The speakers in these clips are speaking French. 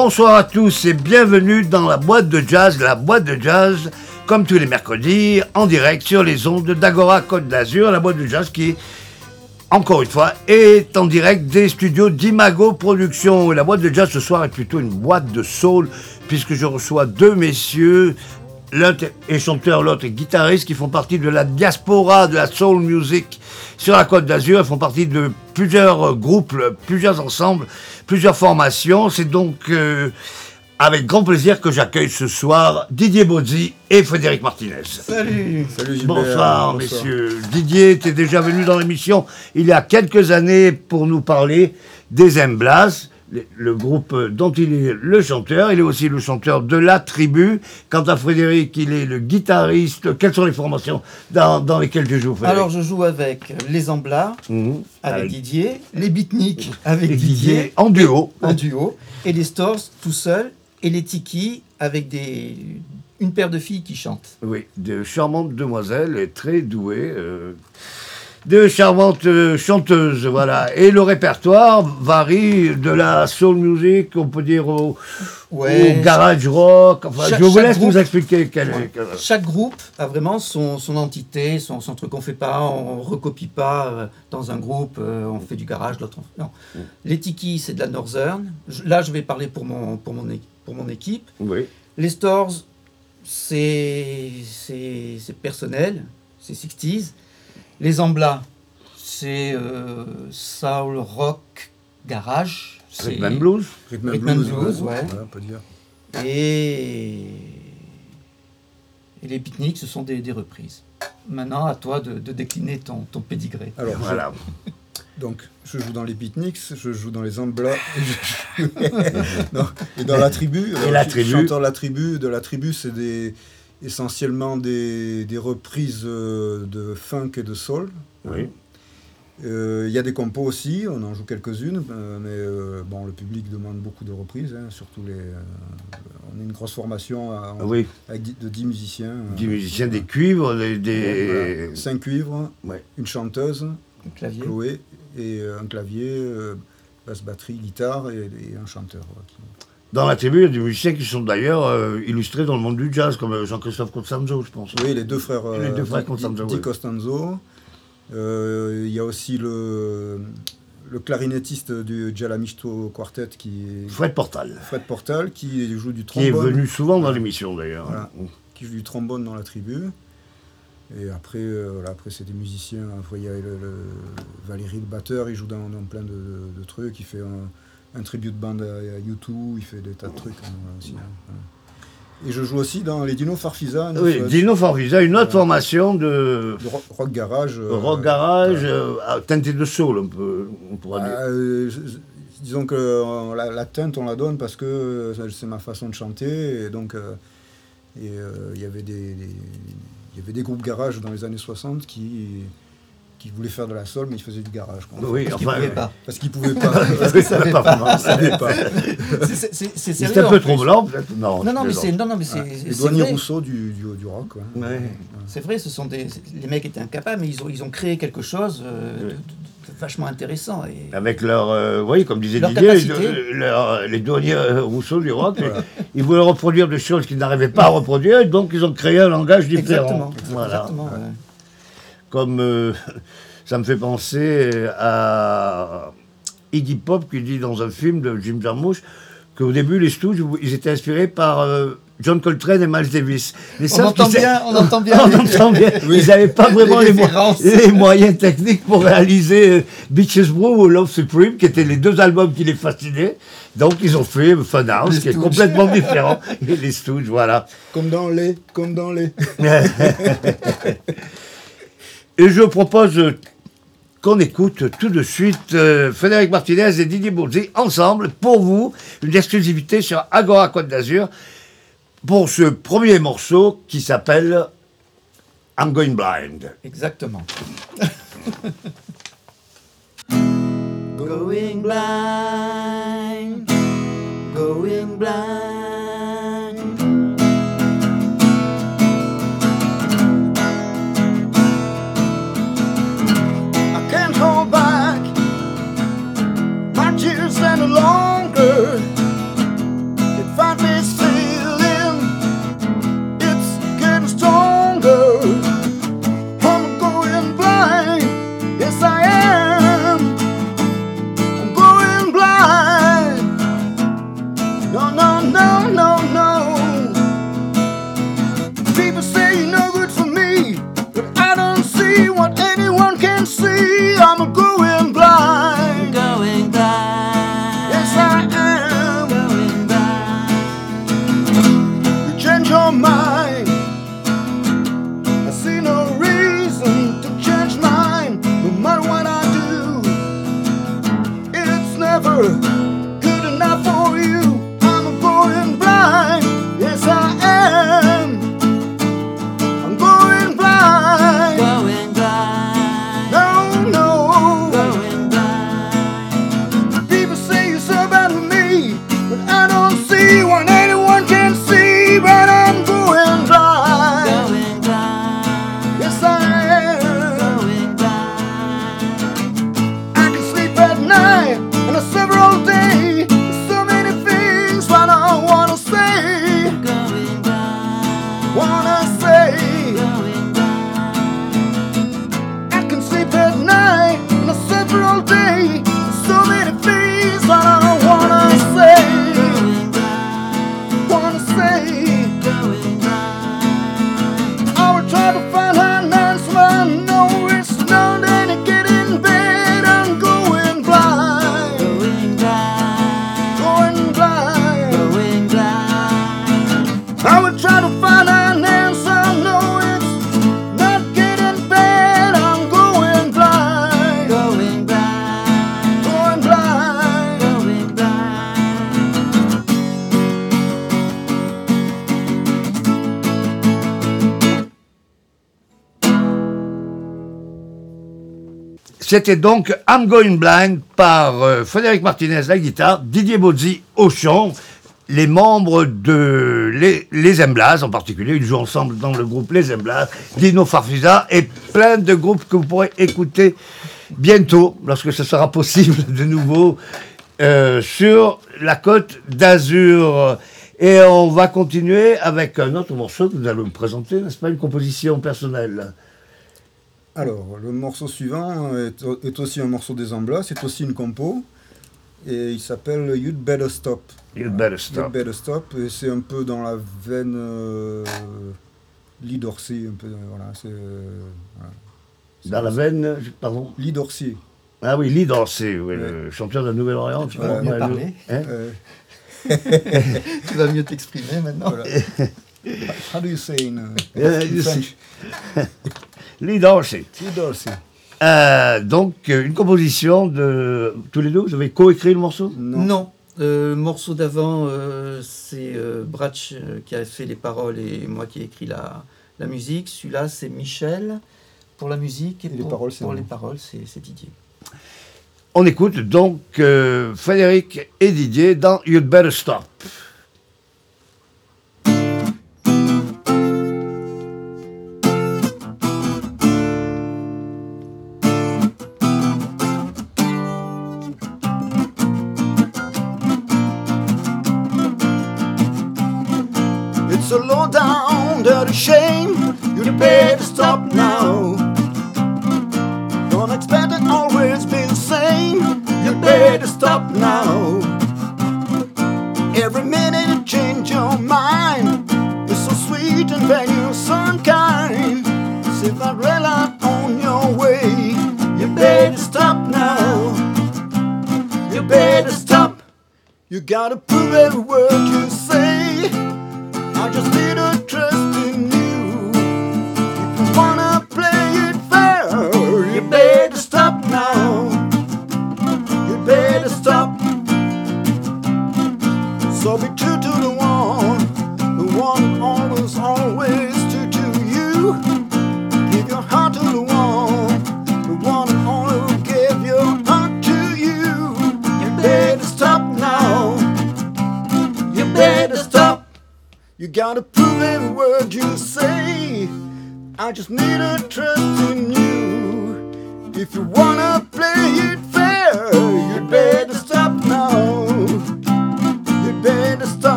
Bonsoir à tous et bienvenue dans la boîte de jazz, la boîte de jazz, comme tous les mercredis, en direct sur les ondes d'Agora Côte d'Azur, la boîte de jazz qui, encore une fois, est en direct des studios d'Imago Productions. La boîte de jazz ce soir est plutôt une boîte de soul, puisque je reçois deux messieurs, l'un est chanteur, l'autre est guitariste, qui font partie de la diaspora de la soul music sur la Côte d'Azur. Ils font partie de plusieurs groupes, plusieurs ensembles, plusieurs formations. C'est donc euh, avec grand plaisir que j'accueille ce soir Didier Bozzi et Frédéric Martinez. Salut Salut Gilbert. Bonsoir, messieurs. Didier était déjà venu dans l'émission il y a quelques années pour nous parler des Emblas, le- groupe dont il est le chanteur. Il est aussi le chanteur de La Tribu. Quant à Frédéric, il est le guitariste. Quelles sont les formations dans, dans lesquelles tu joues, Frédéric Alors je joue avec les Amblats, Mhm. avec Avec Didier, les Beatniks avec Didier, Didier en duo. en duo, et les Stores tout seul, et les Tiki avec des, une paire de filles qui chantent. Oui, de charmantes demoiselles et très douées. euh, de charmantes euh, chanteuses, voilà. Et le répertoire varie de la soul music, on peut dire, au, Ouais, au garage rock. Enfin, chaque- je vous laisse groupe- nous expliquer quel Ouais. est. quel- Chaque groupe a vraiment son, son entité, son, son truc. On fait pas, on recopie pas euh, dans un groupe, euh, on fait du garage, l'autre. on- Non. Les Tiki, c'est de la Northern. Là, je vais parler pour mon, pour mon, pour mon équipe. Oui. Les Stores, c'est c'est c'est personnel, c'est 60s. Les Amblats, c'est euh, soul, rock, garage. c'est- Rhythm and blues. Rhythm and blues, blues, ouais. Voilà, on peut dire. Et, et les pique-niques, ce sont des, des reprises. Maintenant, à toi de, de décliner ton, ton pédigré. Alors, je- Voilà. donc, je joue dans les beatniks, je joue dans les Amblats, et, je et dans la tribu. Alors, la je- tribu. Chanteur de la tribu. De la tribu, c'est des, essentiellement des, des reprises euh, de funk et de soul. Oui. Euh, Il y a des compos aussi, on en joue quelques-unes, euh, mais euh, bon, le public demande beaucoup de reprises, hein, surtout les. euh, on est une grosse formation à- Ah Oui, avec dix- de 10 musiciens. euh, des musiciens, des cuivres, des. des- voilà. Cinq cuivres, Ouais. une chanteuse, Le clavier. Chloé, et un clavier, euh, basse batterie, guitare et, et un chanteur. voilà, qui- Dans la tribu, il y a des musiciens qui sont d'ailleurs euh, illustrés dans le monde du jazz, comme euh, Jean-Christophe Costanzo, je pense. Oui, les deux frères, euh, Les deux frères Di- Costanzo, Di. Costanzo. Euh, Il y a aussi le, le clarinettiste du Jalamisto Quartet qui est Fred Portal, Fred Portal, qui joue du qui est trombone. venu souvent dans l'émission d'ailleurs. Voilà. qui joue du trombone dans la tribu. Et après, euh, voilà, après c'est des musiciens. Après, il y a le, le- Valérie, le batteur, il joue dans, dans plein de, de- de trucs. Il fait un, un tribute band à, à U2, il fait des tas de trucs. hein, aussi, hein. Et je joue aussi dans les Dino Farfisa, Oui, Dino Farfisa, une autre formation de de rock, garage. euh, rock garage, euh, à teinté de soul, on, peut, on pourra dire. Ah, euh, disons que euh, la, la teinte, on la donne parce que euh, c'est ma façon de chanter. Et donc, euh, euh, il y avait des, y avait des groupes garage dans les années 60 qui, qui voulaient faire de la soul, mais ils faisaient du garage. quoi. oui, Parce qu'ils enfin, pas. Parce qu'ils pouvaient pas. Parce qu'ils savaient pas savaient pas. C'est- sérieux. un peu trop blanc, peut-être Non, Non, non, mais c'est non, non, mais c'est Les c'est. Rousseau du, du, du rock. quoi. Ouais. C'est vrai, ce sont des les mecs étaient incapables, mais ils ont ils ont créé quelque chose euh, de, de- de vachement intéressant. Et Avec leur, euh, oui, comme disait Leur Didier, capacité. le- leur- les douaniers euh, Rousseau du rock, ils voulaient reproduire des choses qu'ils n'arrivaient pas à reproduire, et donc ils ont créé un langage différent. exactement, Voilà. exactement. ouais. Comme euh, ça me fait penser à Iggy Pop qui dit dans un film de Jim Jarmusch qu'au début les Stooges ils étaient inspirés par euh, John Coltrane et Miles Davis. Mais On entend bien, on entend bien. on entend bien. Oui. Ils n'avaient pas vraiment Les les, mo- références. les moyens techniques pour réaliser euh, Beaches Brew ou Love Supreme, qui étaient les deux albums qui les fascinaient. Donc, ils ont fait Fun House, Les qui est complètement différent. Et les Stooges, voilà. Comme dans les, comme dans les. Et je propose qu'on écoute tout de suite euh, Frédéric Martinez et Didier Bourzi ensemble, pour vous, une exclusivité sur Agora Côte d'Azur, pour ce premier morceau qui s'appelle I'm Going Blind. Exactement. Going blind, going blind. C'était donc I'm Going Blind par euh, Frédéric Martinez la guitare, Didier Bozzi au chant. Les membres de les, les Emblas en particulier, ils jouent ensemble dans le groupe Les Emblas, Dino Farfisa et plein de groupes que vous pourrez écouter bientôt, lorsque ce sera possible de nouveau, euh, sur la côte d'Azur. Et on va continuer avec un autre morceau que vous allez me présenter, n'est-ce pas, une composition personnelle Alors, le morceau suivant est, est aussi un morceau des Amblas, c'est aussi une compo. Et il s'appelle You'd Better Stop. You'd better You'd stop. Better Stop. Et c'est un peu dans la veine euh, Lee Dorsey. Un peu, euh, voilà, c'est, euh, voilà. Dans la veine, pardon Lee Dorsey. Ah oui, Lee Dorsey, oui, le chanteur de la tu Mieux parler. hein Euh, Tu vas mieux t'exprimer maintenant. voilà. How do you say in, uh, in French? Lee Dorsey. Lee Dorsey. Euh, donc, euh, une composition de tous les deux, vous avez coécrit le morceau? Non. Non. Euh, le morceau d'avant, euh, c'est euh, Bratch euh, qui a fait les paroles et moi qui ai écrit la, la musique. Celui-là, c'est Michel pour la musique et, Et les pour, paroles, les paroles, c'est c'est Didier. On écoute donc euh, Frédéric et Didier dans You'd Better Stop.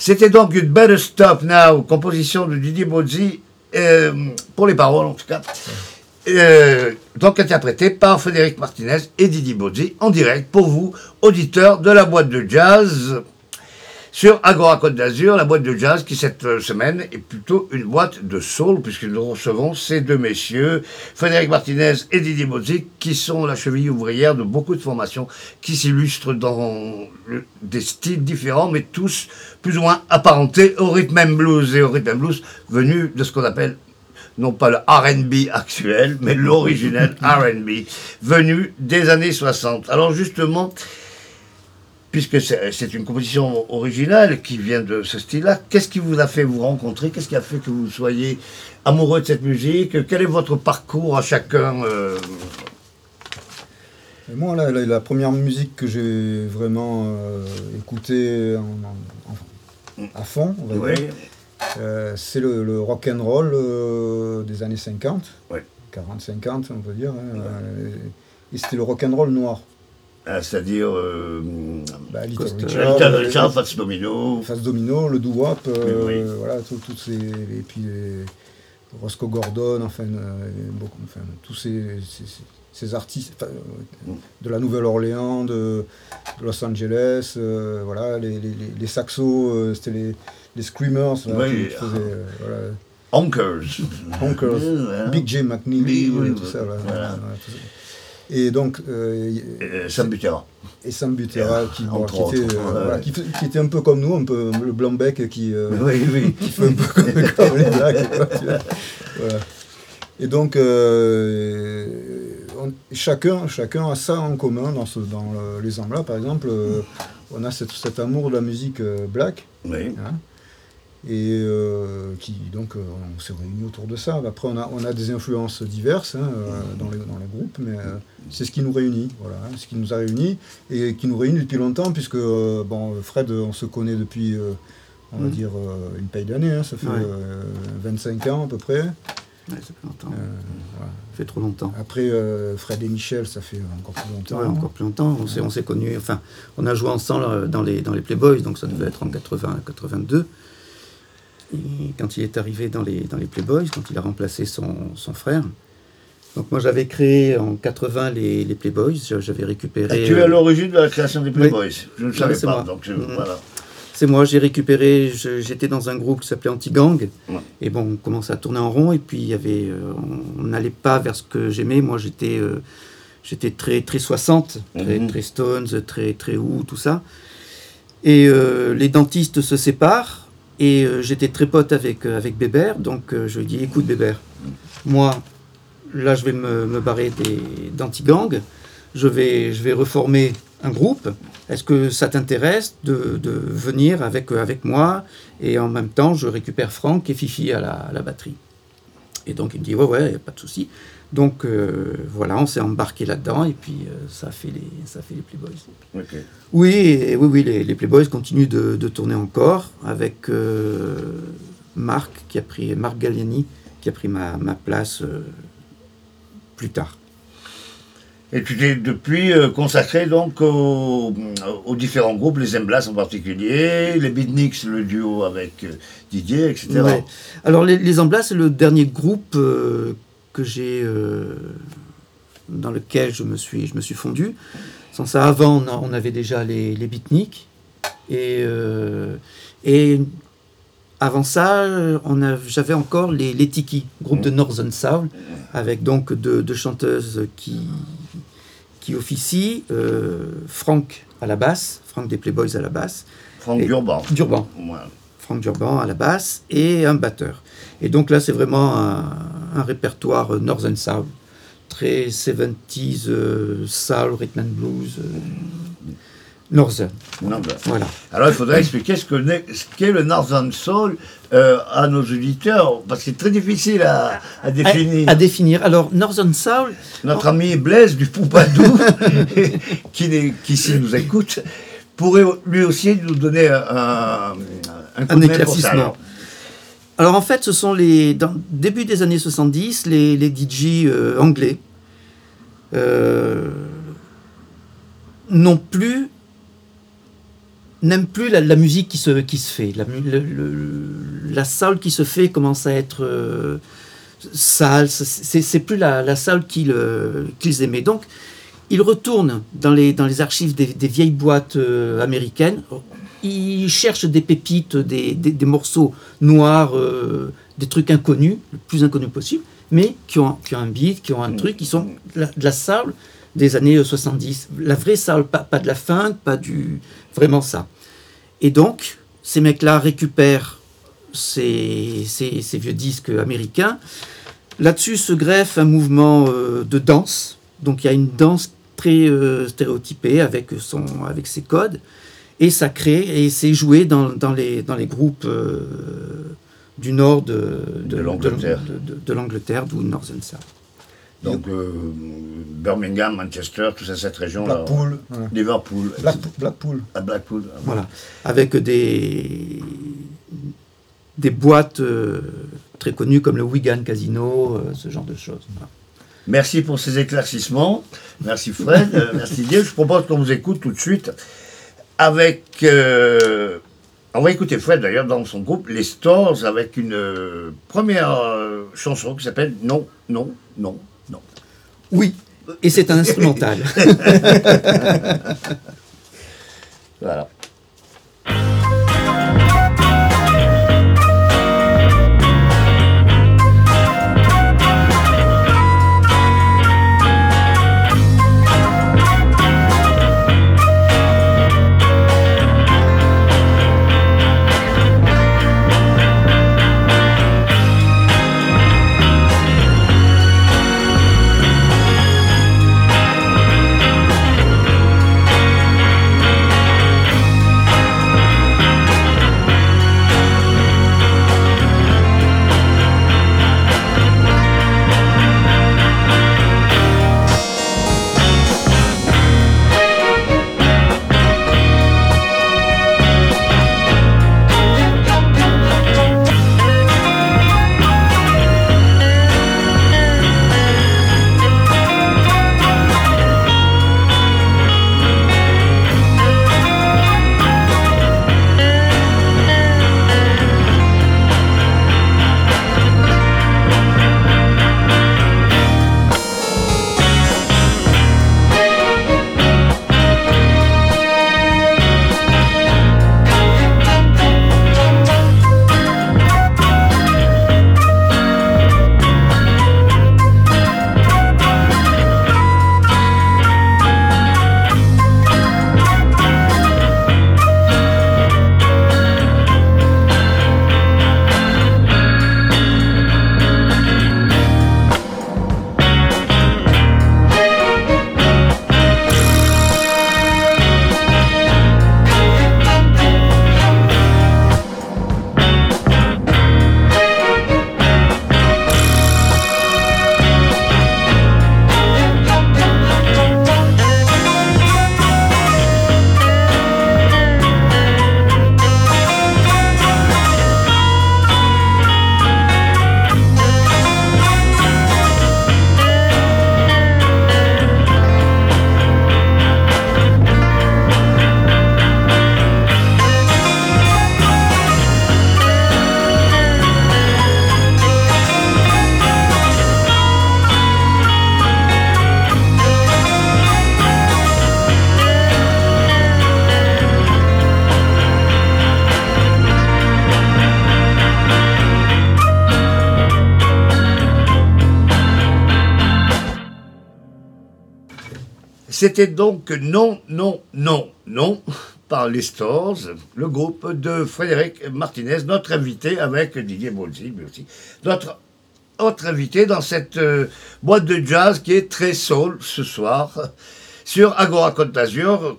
C'était donc une Better Stop Now, composition de Didier Bozzi, euh, pour les paroles en tout cas, Euh, donc interprétée par Frédéric Martinez et Didier Bozzi en direct pour vous, auditeurs de la boîte de jazz sur Agora Côte d'Azur, la boîte de jazz qui cette euh, semaine est plutôt une boîte de soul puisque nous recevons ces deux messieurs, Frédéric Martinez et Didier Bozzi, qui sont la cheville ouvrière de beaucoup de formations qui s'illustrent dans le- des styles différents mais tous plus ou moins apparentés au rhythm and blues et au rhythm and blues venu de ce qu'on appelle non pas le RB actuel, mais l'originel RB, venu des années 60. Alors justement, puisque c'est une composition originale qui vient de ce style-là, qu'est-ce qui vous a fait vous rencontrer? Qu'est-ce qui a fait que vous soyez amoureux de cette musique? Quel est votre parcours à chacun euh, moi, la, la- la première musique que j'ai vraiment euh, écoutée en- en- en- à fond, Oui, euh, c'est le, le rock and roll des années 50, Ouais. 40-50, on peut dire. hein, et c'était le rock and roll noir. Ah, c'est-à-dire euh, Bah, Little Costa- Richard, Little euh, Richard, Domino. Face Domino, le euh, Oui, tout- toutes ces, et puis les- Roscoe Gordon, enfin, euh, beaucoup, enfin, tous ces, ces- ces- ces artistes enfin, de la Nouvelle-Orléans, de, de Los Angeles, voilà, les, les, les- les saxos, c'était les, les screamers, là, Oui. qui, qui faisaient, voilà, Honkers. Big J McNeely, Oui, oui, tout oui, ça, voilà, voilà. voilà, tout ça. Et donc, euh, Euh, Sam Butera. et Sam Butera, qui, bon, était, euh, voilà, qui, était un peu comme nous, un peu le blanc-bec qui, euh, Oui, oui. qui fait un peu comme, comme les blacks. Voilà. Et donc, euh, on- chacun, chacun a ça en commun dans, ce, dans le- les Anglas, par exemple. euh, on a cette- cet amour de la musique euh, black. Oui. hein, et euh, qui donc euh, on s'est réunis autour de ça. Après on a, on a des influences diverses hein, euh, dans, les, dans les groupes, mais c'est ce qui nous réunit, voilà, hein, ce qui nous a réunis et qui nous réunit depuis longtemps puisque bon Fred on se connaît depuis on va Mm. dire une paille d'années, hein, ça fait Ouais. euh, 25 ans à peu près. Ouais, ça fait longtemps. Voilà. Ça fait trop longtemps. Après Fred et Michel ça fait encore plus longtemps. Ouais, encore plus longtemps. On s'est, on s'est connus, enfin, on a joué ensemble dans les, dans les Playboys, donc ça devait être en 80, 82. Et quand il est arrivé dans les, dans les Playboys, quand il a remplacé son, son frère. Donc moi j'avais créé en 80 les, les Playboys, j'avais récupéré... Et tu es euh, à l'origine de la création des Playboys. Je ne savais pas, moi. donc je- Mhm. voilà. C'est moi, j'ai récupéré, j'étais dans un groupe qui s'appelait Anti-Gang, Ouais. et bon, on commençait à tourner en rond, et puis il y avait, euh, on n'allait pas vers ce que j'aimais, moi j'étais euh, j'étais très, très 60, très, Mhm. très Stones, très, très Who, tout ça. Et euh, les dentistes se séparent, et euh, j'étais très pote avec, euh, avec Bébert, donc euh, je lui dis, écoute Bébert, moi, là je vais me, barrer d'Anti-Gang, je vais, je vais reformer un groupe. Est-ce que ça t'intéresse de, venir avec, avec moi? Et en même temps, je récupère Franck et Fifi à la batterie. Et donc il me dit ouais ouais, pas de souci. Donc euh, voilà, on s'est embarqué là-dedans et puis euh, ça a fait les ça a fait les Playboys. Oui, et oui, oui, les, les Playboys continuent de, de tourner encore avec euh, Marc qui a pris Marc Galliani qui a pris ma, ma place plus tard. Et tu t'es depuis euh, consacré donc aux, aux différents groupes, les Emblas en particulier, les Beatniks, le duo avec euh, Didier, etc. Ouais. Alors les, les c'est le dernier groupe euh, que j'ai euh, dans lequel je me suis, je me suis fondu. Sans ça, avant, on, avait déjà les, les beatniks. Et, euh, et avant ça, j'avais encore les, les Tiki, groupe de Northern Soul, avec donc deux, deux chanteuses qui, qui officient. euh, Franck à la basse, Franck des Playboys à la basse, Franck Durban. Durban. Voilà. Franck Durban à la basse et un batteur. Et donc là, c'est vraiment un, un répertoire euh, Northern Soul, très 70s euh, soul, rhythm and blues, Northern. Voilà. Alors il faudrait expliquer ce qu'est le Northern Soul euh, à nos auditeurs, parce que c'est très difficile à, à définir. À, à définir. Alors, Northern Soul, Notre ami Blaise du Poupadou, qui, qui nous écoute, pourrait lui aussi nous donner un, coup de éclaircissement. alors. En fait, ce sont les dans début des années 70, les, les DJ euh, anglais euh, non plus n'aiment plus la, musique qui se, qui se fait. La, la salle qui se fait commence à être euh, sale. C'est plus la, salle qu'ils euh, qu'ils aimaient. Donc, ils retournent dans les, dans les archives des, vieilles boîtes euh, américaines. Ils cherchent des pépites, des, des- morceaux noirs, euh, des trucs inconnus, le plus inconnus possible, mais qui ont, qui ont un beat, qui ont un truc, qui sont de la, salle des années euh, 70. La vraie salle, pas, pas de la funk, pas du... Vraiment ça. Et donc, ces mecs-là récupèrent ces, ces- ces vieux disques américains. Là-dessus se greffe un mouvement euh, de danse. Donc il y a une danse très euh, stéréotypée avec, son, avec ses codes. Et ça crée, et c'est joué dans, dans les, dans les groupes euh, du nord de, De l'Angleterre. de- l'Angleterre, d'où Northern Soul. Donc euh, Birmingham, Manchester, tout ça, cette région-là. Blackpool, voilà. Liverpool. Blackpool, Blackpool. À Blackpool. ah, Voilà. Avec des, des boîtes euh, très connues comme le Wigan Casino, euh, ce genre de choses. Voilà. Merci pour ces éclaircissements. Merci Fred. Euh, merci Dieu. Je propose qu'on vous écoute tout de suite avec. euh, on va écouter Fred d'ailleurs dans son groupe Les Stores avec une première chanson qui s'appelle non, non, non. Oui, et c'est un instrumental. Voilà. C'était donc Non, Non, Non, Non par les Stores, le groupe de Frédéric Martinez, notre invité avec Didier Bolzi, notre autre invité dans cette euh, boîte de jazz qui est très soul ce soir sur Agora Côte d'Azur,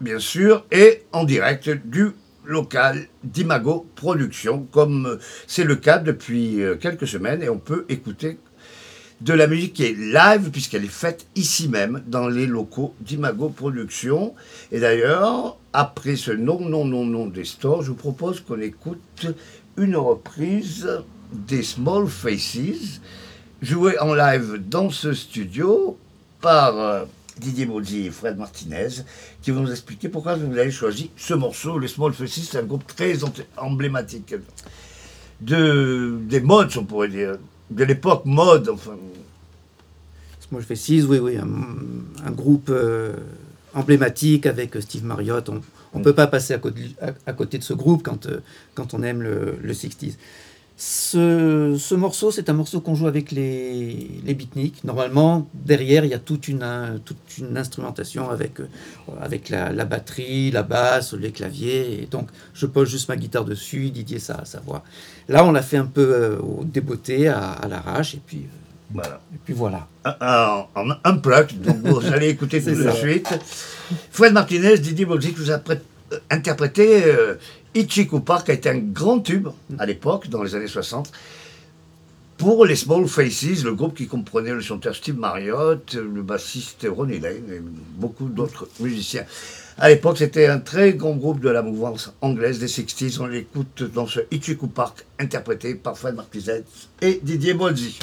bien sûr, et en direct du local d'Imago Productions, comme c'est le cas depuis euh, quelques semaines, et on peut écouter de la musique qui est live, puisqu'elle est faite ici même, dans les locaux d'Imago Productions. Et d'ailleurs, après ce non, non, non, non des stores, je vous propose qu'on écoute une reprise des Small Faces, jouée en live dans ce studio par euh, Didier Bozzi et Fred Martinez, qui vont nous expliquer pourquoi vous avez choisi ce morceau. Les Small Faces, c'est un groupe très emblématique de, des modes, on pourrait dire, de l'époque mode. Enfin, Small Faces, oui, oui, un, un groupe euh, emblématique avec euh, Steve Marriott. On ne peut pas passer à côté, à, à côté de ce groupe quand, euh, quand on aime le, le 60s. Ce, ce morceau, c'est un morceau qu'on joue avec les, les beatniks. Normalement, derrière, il y a toute une, toute une instrumentation avec, euh, avec la, la batterie, la basse, les claviers. Et donc, je pose juste ma guitare dessus, Didier sa, sa voix. Là, on l'a fait un peu euh, au débeauté, à, à l'arrache, et puis, euh, voilà. et puis voilà. en, en unplugged, donc vous allez écouter tout de ça. suite. Fred Martinez, Didier Bolzi, qui vous a euh, interprété euh, Ichiku Park, a été un grand tube à l'époque, dans les années 60, pour les Small Faces, le groupe qui comprenait le chanteur Steve Marriott, le bassiste Ronnie Lane et beaucoup d'autres musiciens. À l'époque, c'était un très grand groupe de la mouvance anglaise des 60s. On l'écoute dans ce Ichiku Park, interprété par Fred Martinez et Didier Bolzi.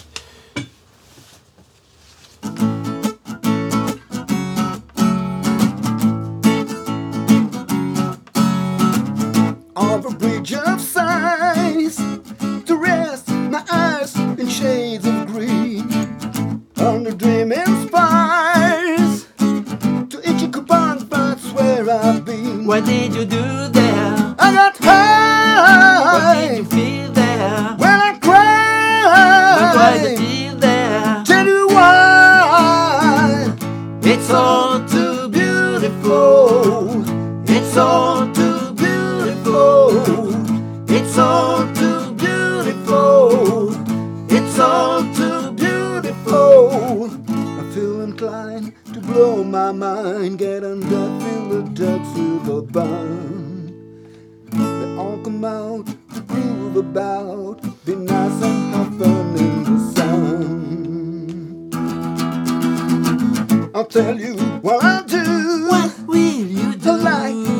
My eyes in shades of green on the dreaming spires to Ichikuban that's where I've been What did you do there? I got high What did you feel there? when I cried What the cried feel there? tell you why It's all too beautiful. It's all too beautiful. It's all blow my mind, get under, feel the ducks through the bun. They all come out to groove about, be nice and have fun in the sun. I'll tell you what I'll do. What will you do? I like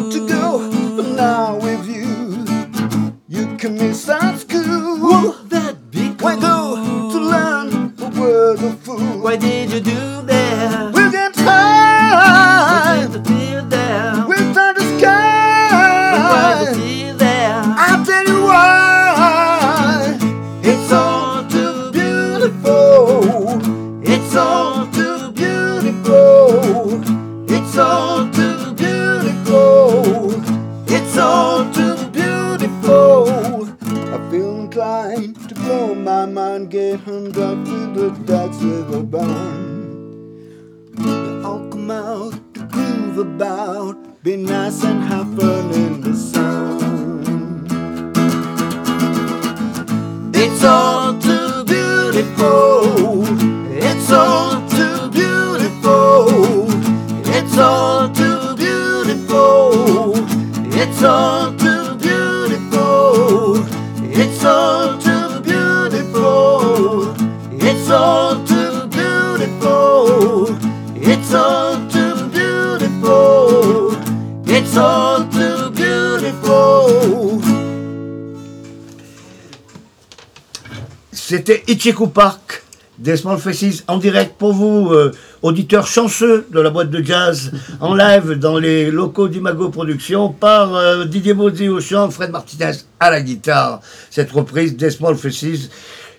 Ichiku Park des Small Faces en direct pour vous, euh, auditeurs chanceux de la boîte de jazz, en live dans les locaux d'Imago Productions par euh, Didier Bozzi au chant, Fred Martinez à la guitare. Cette reprise des Small Faces.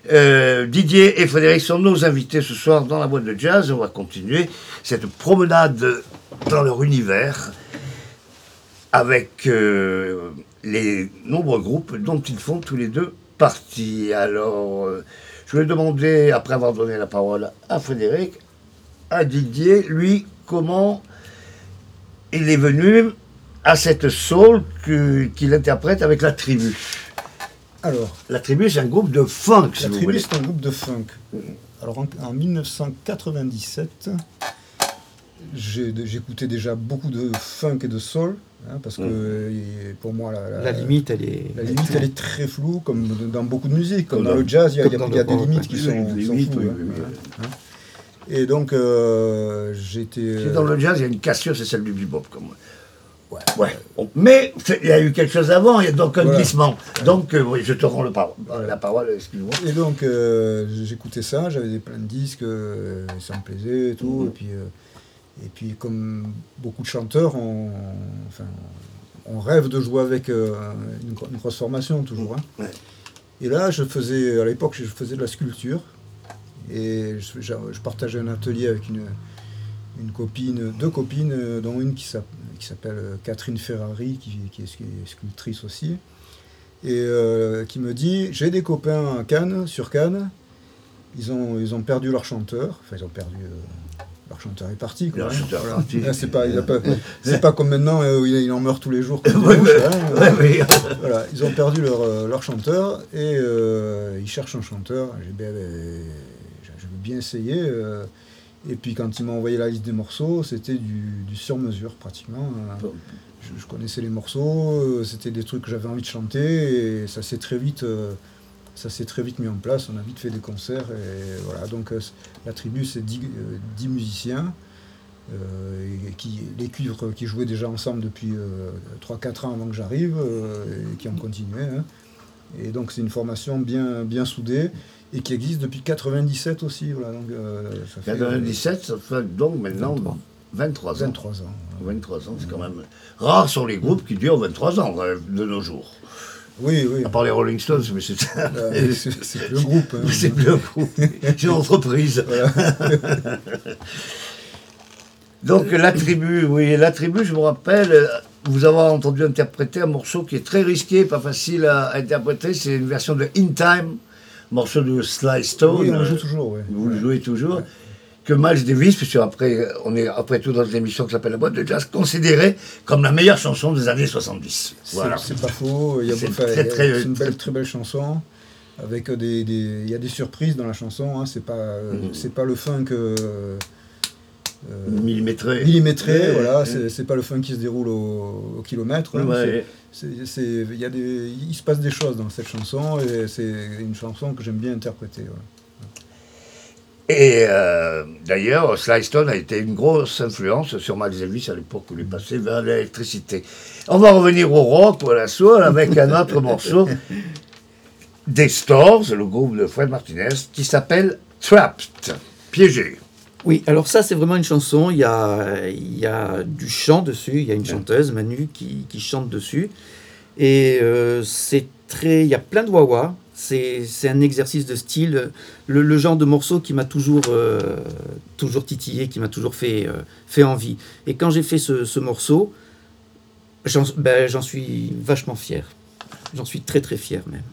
Euh, Didier et Frédéric sont nos invités ce soir dans la boîte de jazz. On va continuer cette promenade dans leur univers avec les nombreux groupes dont ils font tous les deux partie. Alors, je vais demander, après avoir donné la parole à Frédéric, à Didier, lui, comment il est venu à cette soul qu'il interprète avec la tribu. Alors, La tribu, c'est un groupe de funk, si la vous tribu, c'est un groupe de funk. Alors, en, en 1997, j'ai- j'écoutais déjà beaucoup de funk et de soul, hein, parce que euh, pour moi, la, la- La limite, elle est. la limite, elle est très floue, comme dans beaucoup de musique. Comme Comme dans dans- le jazz, il y a, y y des limites ouais. qui Oui, sont, floues. oui, oui, hein. Et donc, euh, j'étais. Dans le jazz, il y a une cassure, c'est celle du bebop. Comme... Ouais. Mais il y a eu quelque chose avant, il y a donc un Voilà. glissement. Donc, euh, oui, je te rends le par- la parole, excuse-moi. Et donc, euh, j'écoutais ça, j'avais des plein de disques, euh, ça me plaisait et tout. Mhm. Et, puis, euh, et puis, comme beaucoup de chanteurs, on, enfin, on rêve de jouer avec euh, une, gro- une grosse formation toujours. hein. Ouais. Et là, je faisais, à l'époque, je faisais de la sculpture. Et je, je- je partageais un atelier avec une, une copine, deux copines, dont une qui s'app- qui s'appelle Catherine Ferrari, qui, qui est scu- sculptrice aussi, et euh, qui me dit J'ai des copains à Cannes, sur Cannes, ils ont, ils ont perdu leur chanteur, enfin, ils ont perdu. euh, leur chanteur est parti. Hein. est parti. Là, c'est pas, pas- comme maintenant euh, où il, en meurt tous les jours. Comme des Ouais, mouches, ouais, hein. ouais, oui. Voilà, ils ont perdu leur, euh, leur chanteur et euh, ils cherchent un chanteur. J'ai dit, ben, je je veux bien essayer. euh, et puis quand ils m'ont envoyé la liste des morceaux, c'était du, du sur-mesure pratiquement. euh. Je, je connaissais les morceaux, c'était des trucs que j'avais envie de chanter et ça s'est très vite, ça s'est très vite mis en place. On a vite fait des concerts et voilà. Donc euh, la tribu c'est 10, euh, 10 musiciens. euh, et qui, les cuivres qui jouaient déjà ensemble depuis 3-4 ans avant que j'arrive euh, et qui ont continué. hein. Et donc c'est une formation bien, bien soudée et qui existe depuis 97 aussi. Voilà, donc, ça fait 97, ça fait donc maintenant 23 ans. 23 ans. voilà. 23 ans, c'est quand même. Rares sont les groupes qui durent 23 ans de nos jours. Oui, oui. À part les Rolling Stones, mais c'est. Euh, c'est plus un groupe. hein. c'est plus un groupe, c'est une entreprise. Donc la tribu, oui, la tribu, je me rappelle, vous avoir entendu interpréter un morceau qui est très risqué, pas facile à, interpréter, c'est une version de In Time, morceau de Sly Stone. Oui, on le joue toujours. oui. Vous le jouez toujours. Que Miles Davis, puisque après, on est après tout dans une émission qui s'appelle La boîte de jazz, considéré comme la meilleure chanson des années 70. C'est Voilà. c'est pas faux. Il y a, très, très- une belle, très belle chanson. Avec des, des- il y a des surprises dans la chanson. Hein. C'est pas, Mhm. c'est pas le funk euh, euh, Millimétré. millimétré. Ouais, voilà, ouais. c'est c'est pas le funk qui se déroule au, au kilomètre. hein. Ouais. Il y a des, il se passe des choses dans cette chanson et c'est une chanson que j'aime bien interpréter. Et euh, d'ailleurs, Sly Stone a été une grosse influence sur Miles Davis à l'époque où il est passé vers l'électricité. On va revenir au rock ou à la soul avec un autre morceau des Stores, le groupe de Fred Martinez, qui s'appelle Trapped, piégé. Oui, alors ça, c'est vraiment une chanson. Il y a, il y a du chant dessus. Il y a une chanteuse, Manu, qui, qui chante dessus. Et euh, c'est très. Il y a plein de wah C'est un exercice de style. Le, le genre de morceau qui m'a toujours, euh, toujours titillé, qui m'a toujours fait, euh, fait envie. Et quand j'ai fait ce, ce morceau, j'en ben, suis vachement fier. J'en suis très très fier même.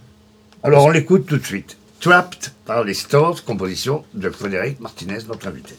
Alors on l'écoute tout de suite. Trapped par les Stores, composition de Frédéric Martinez, notre invité.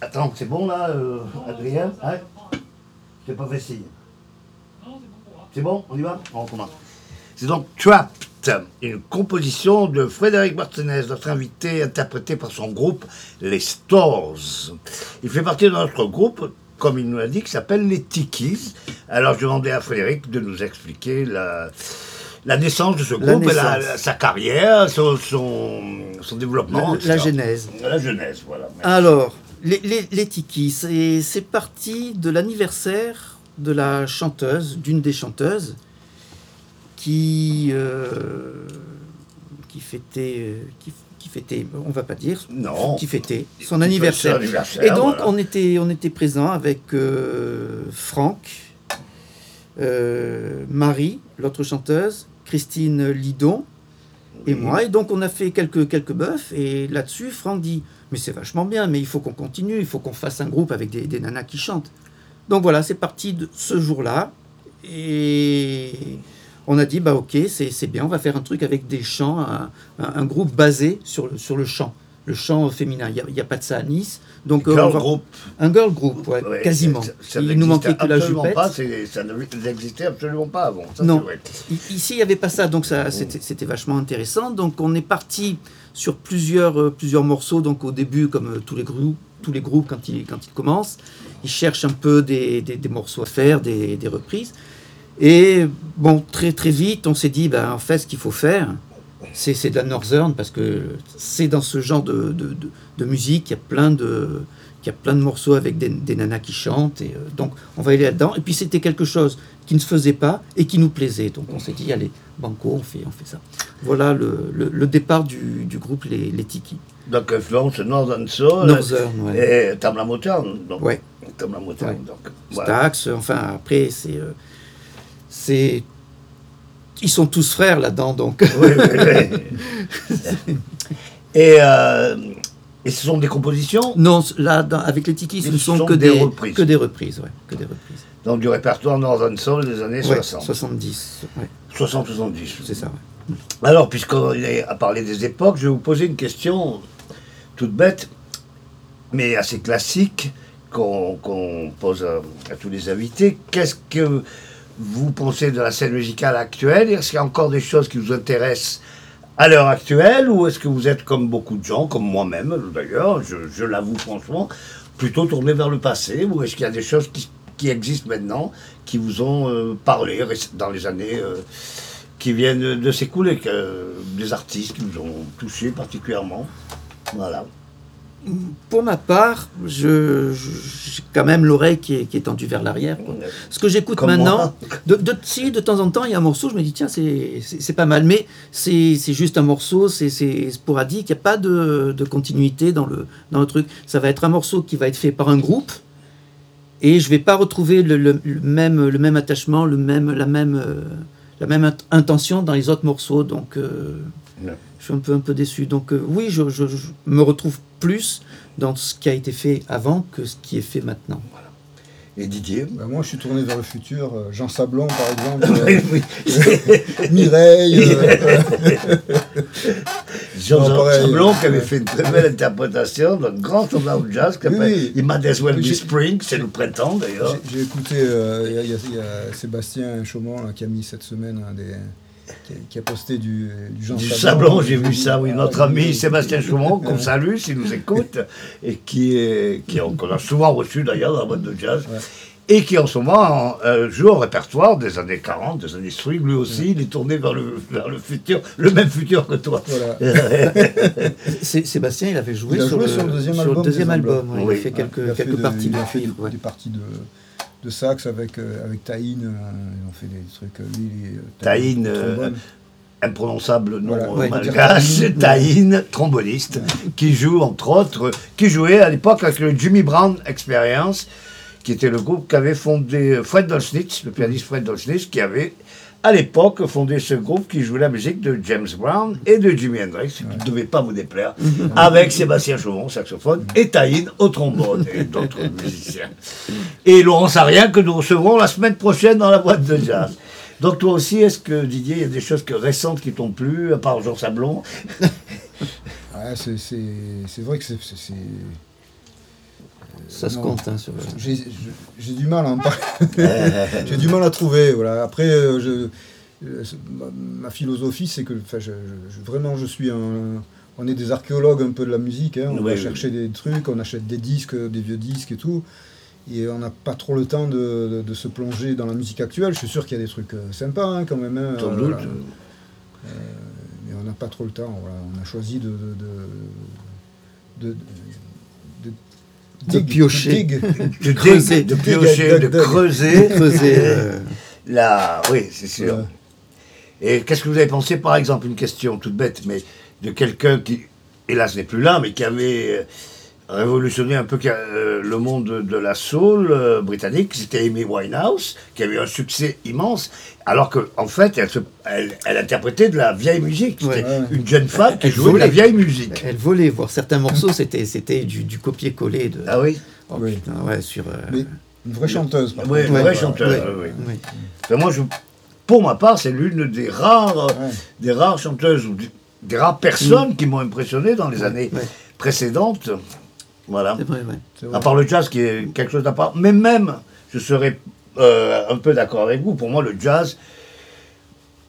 Attends, c'est bon là, euh, Adrien Hein? Je t'ai pas fait. C'est bon On y va? On recommence. C'est donc Trapped, une composition de Frédéric Martinez, notre invité, interprété par son groupe Les Stores. Il fait partie de notre groupe, comme il nous l'a dit, qui s'appelle les Tikis. Alors je demandais à Frédéric de nous expliquer la, la naissance de ce La groupe, et la- naissance. la- sa carrière, son, son, son développement. La- genèse. La genèse, voilà. Alors, les, les, les tikis, c'est c'est parti de l'anniversaire de la chanteuse, d'une des chanteuses, qui, euh, qui fêtait, euh, qui, qui fêtait, on va pas dire, Non. qui fêtait son anniversaire. Et donc, voilà. on était, on était présent avec euh, Franck, euh, Marie, l'autre chanteuse, Christine Lidon et moi. Et donc, on a fait quelques, quelques bœufs. Et là-dessus, Franck dit Mais c'est vachement bien, mais il faut qu'on continue, il faut qu'on fasse un groupe avec des, des nanas qui chantent. Donc voilà, c'est parti de ce jour-là. Et on a dit Bah, ok, c'est c'est bien, on va faire un truc avec des chants, un, un- un groupe basé sur sur le chant. Le chant féminin, il n'y a, pas de ça à Nice. Donc, euh, Girl on va- group. un girl group, ouais, Ouais, quasiment. ça- ça il nous manquait que la jupette. Pas, ça n'existait absolument pas avant. ça, Non. Ici, il n'y avait pas ça, donc ça, c'était c'était vachement intéressant. Donc, on est parti sur plusieurs, euh, plusieurs morceaux. Donc, au début, comme euh, tous les groupes, tous les groupes quand ils, quand ils commencent, ils cherchent un peu des, des- des morceaux à faire, des, des reprises. Et bon, très très vite, on s'est dit, ben, en fait, ce qu'il faut faire, c'est de la northern parce que c'est dans ce genre de, de, de- de musique qu'il y a plein de qu'il y a plein de morceaux avec des, des nanas qui chantent et euh, donc on va aller là-dedans et puis c'était quelque chose qui ne se faisait pas et qui nous plaisait donc on s'est dit allez banco on fait on fait ça voilà le, le, le départ du, du groupe les, les Tiki Donc, influence Northern Soul. Northern ouais. Et Tamla Motown. Donc, Ouais. Tamla Motown. Ouais. Donc, voilà. Stax enfin après c'est euh, c'est ils sont tous frères là-dedans donc Oui, oui, oui. et, euh, et ce sont des compositions? Non là dans- avec les Tiki ce ne sont, sont que des des, reprises. que des reprises ouais, que des reprises donc du répertoire Northern Soul des années Ouais, 60. 70 ouais, 60-70. c'est ça. Alors, puisqu'on est à parler des époques, je vais vous poser une question toute bête, mais assez classique, qu'on qu'on pose à, à tous les invités. Qu'est-ce que vous pensez de la scène musicale actuelle Est-ce qu'il y a encore des choses qui vous intéressent à l'heure actuelle Ou est-ce que vous êtes comme beaucoup de gens, comme moi-même d'ailleurs, je, l'avoue franchement, plutôt tourné vers le passé Ou est-ce qu'il y a des choses qui, existent maintenant, qui vous ont euh, parlé dans les années... euh, qui viennent de, s'écouler, que, des artistes qui nous ont touchés particulièrement? Voilà. Pour ma part, j'ai quand même l'oreille qui est, qui est tendue vers l'arrière. Ce que j'écoute maintenant, de, de, si de temps en temps il y a un morceau, je me dis tiens, c'est, pas mal, mais c'est, c'est juste un morceau, c'est, c'est sporadique, il n'y a pas de, de continuité dans le, dans le truc. Ça va être un morceau qui va être fait par un groupe, et je vais pas retrouver le, le- le même, le même attachement, le même, la, même, euh, la même int- intention dans les autres morceaux. Donc. euh. Je suis un peu, un peu déçu. Donc euh, oui, je, je- je me retrouve plus dans ce qui a été fait avant que ce qui est fait maintenant. Et Didier? Bah, moi, je suis tourné vers le futur. euh, Jean Sablon, par exemple. Oui, euh, oui. Mireille. euh, Jean Non, pareil. Sablon qui avait fait une très belle interprétation d'un grand standard de jazz qui Oui, s'appelle oui. Il Might As Well Be J'ai- Spring, c'est le printemps d'ailleurs. J'ai écouté, euh, il y a- y, y Sébastien Chaumont là, qui a mis cette semaine un des, qui, a, qui a posté du, du Jean Du Sablon. J'ai vu ça, oui. Ah, Notre ami Sébastien Chaumont, qu'on salue s'il nous écoute, et qui est, qui on, qu'on a souvent reçu d'ailleurs dans la boîte de jazz, Ouais. et qui en ce moment euh, joue au répertoire des années 40, des années swing, lui aussi, il est tourné vers le, vers le futur, le même futur que toi. Voilà. Sébastien, il avait joué, Il sur, joué le, sur le deuxième sur album le deuxième des album. Emblems. ouais, Oui. Il a fait quelques, Il a fait quelques de- parties il a fait des parties de, de sax avec, euh, avec Taïn. euh, ils ont fait des trucs. euh, Lui, Taïn, imprononçable nom Voilà, ouais. malgache, Taïn, tromboniste, qui joue entre autres, qui jouait à l'époque avec le Jimmy Brown Experience, qui était le groupe qu'avait fondé Fred Dolznitz, le pianiste Fred Dolznitz, qui avait à l'époque fondé ce groupe qui jouait la musique de James Brown et de Jimi Hendrix, qui ne devait pas vous déplaire, avec Sébastien Chaumont, saxophone, et Taïn au trombone, et d'autres musiciens. Et Laurence Arien, que nous recevrons la semaine prochaine dans la boîte de jazz. Donc toi aussi, est-ce que Didier, il y a des choses que, récentes qui t'ont plu, à part Jean Sablon? Ouais, c'est vrai que c'est. Ça se non. compte. hein, sur, J'ai du mal à en parler. J'ai du mal à trouver. Voilà. Après, euh, je, euh, ma, philosophie, c'est que je, je- vraiment, je suis un. On est des archéologues un peu de la musique. hein. On Oui, va oui. chercher des trucs, on achète des disques, des vieux disques et tout. Et on n'a pas trop le temps de, de- de se plonger dans la musique actuelle. Je suis sûr qu'il y a des trucs euh, sympas hein, quand même. hein. Sans Euh, doute. voilà. Mais on n'a pas trop le temps. Voilà. On a choisi de- De piocher. De, Creuser. de piocher, de creuser. Là, oui, c'est sûr. Et qu'est-ce que vous avez pensé, par exemple, une question toute bête, mais de quelqu'un qui, hélas, n'est plus là, mais qui avait euh, révolutionné un peu euh, le monde de la soul euh, britannique, c'était Amy Winehouse, qui avait eu un succès immense, alors qu'en en fait, elle, se- elle, elle interprétait de la vieille musique. C'était Ouais. Ouais. une jeune femme qui Elle jouait de la volait. vieille musique. Elle volait, voir certains morceaux, c'était c'était du, du copier-coller de. Ah oui Oh, Oui. putain, ouais, sur. euh, Mais une vraie chanteuse. par Oui, une vraie ouais, chanteuse. ouais. oui, oui. oui. Enfin, moi, je, pour ma part, c'est l'une des rares, Ouais. des rares chanteuses ou des, rares personnes qui m'ont impressionné dans les années ouais. précédentes. Voilà. C'est vrai, ouais. C'est vrai. À part le jazz qui est quelque chose d'à part. Mais même, je serais euh, un peu d'accord avec vous. Pour moi, le jazz,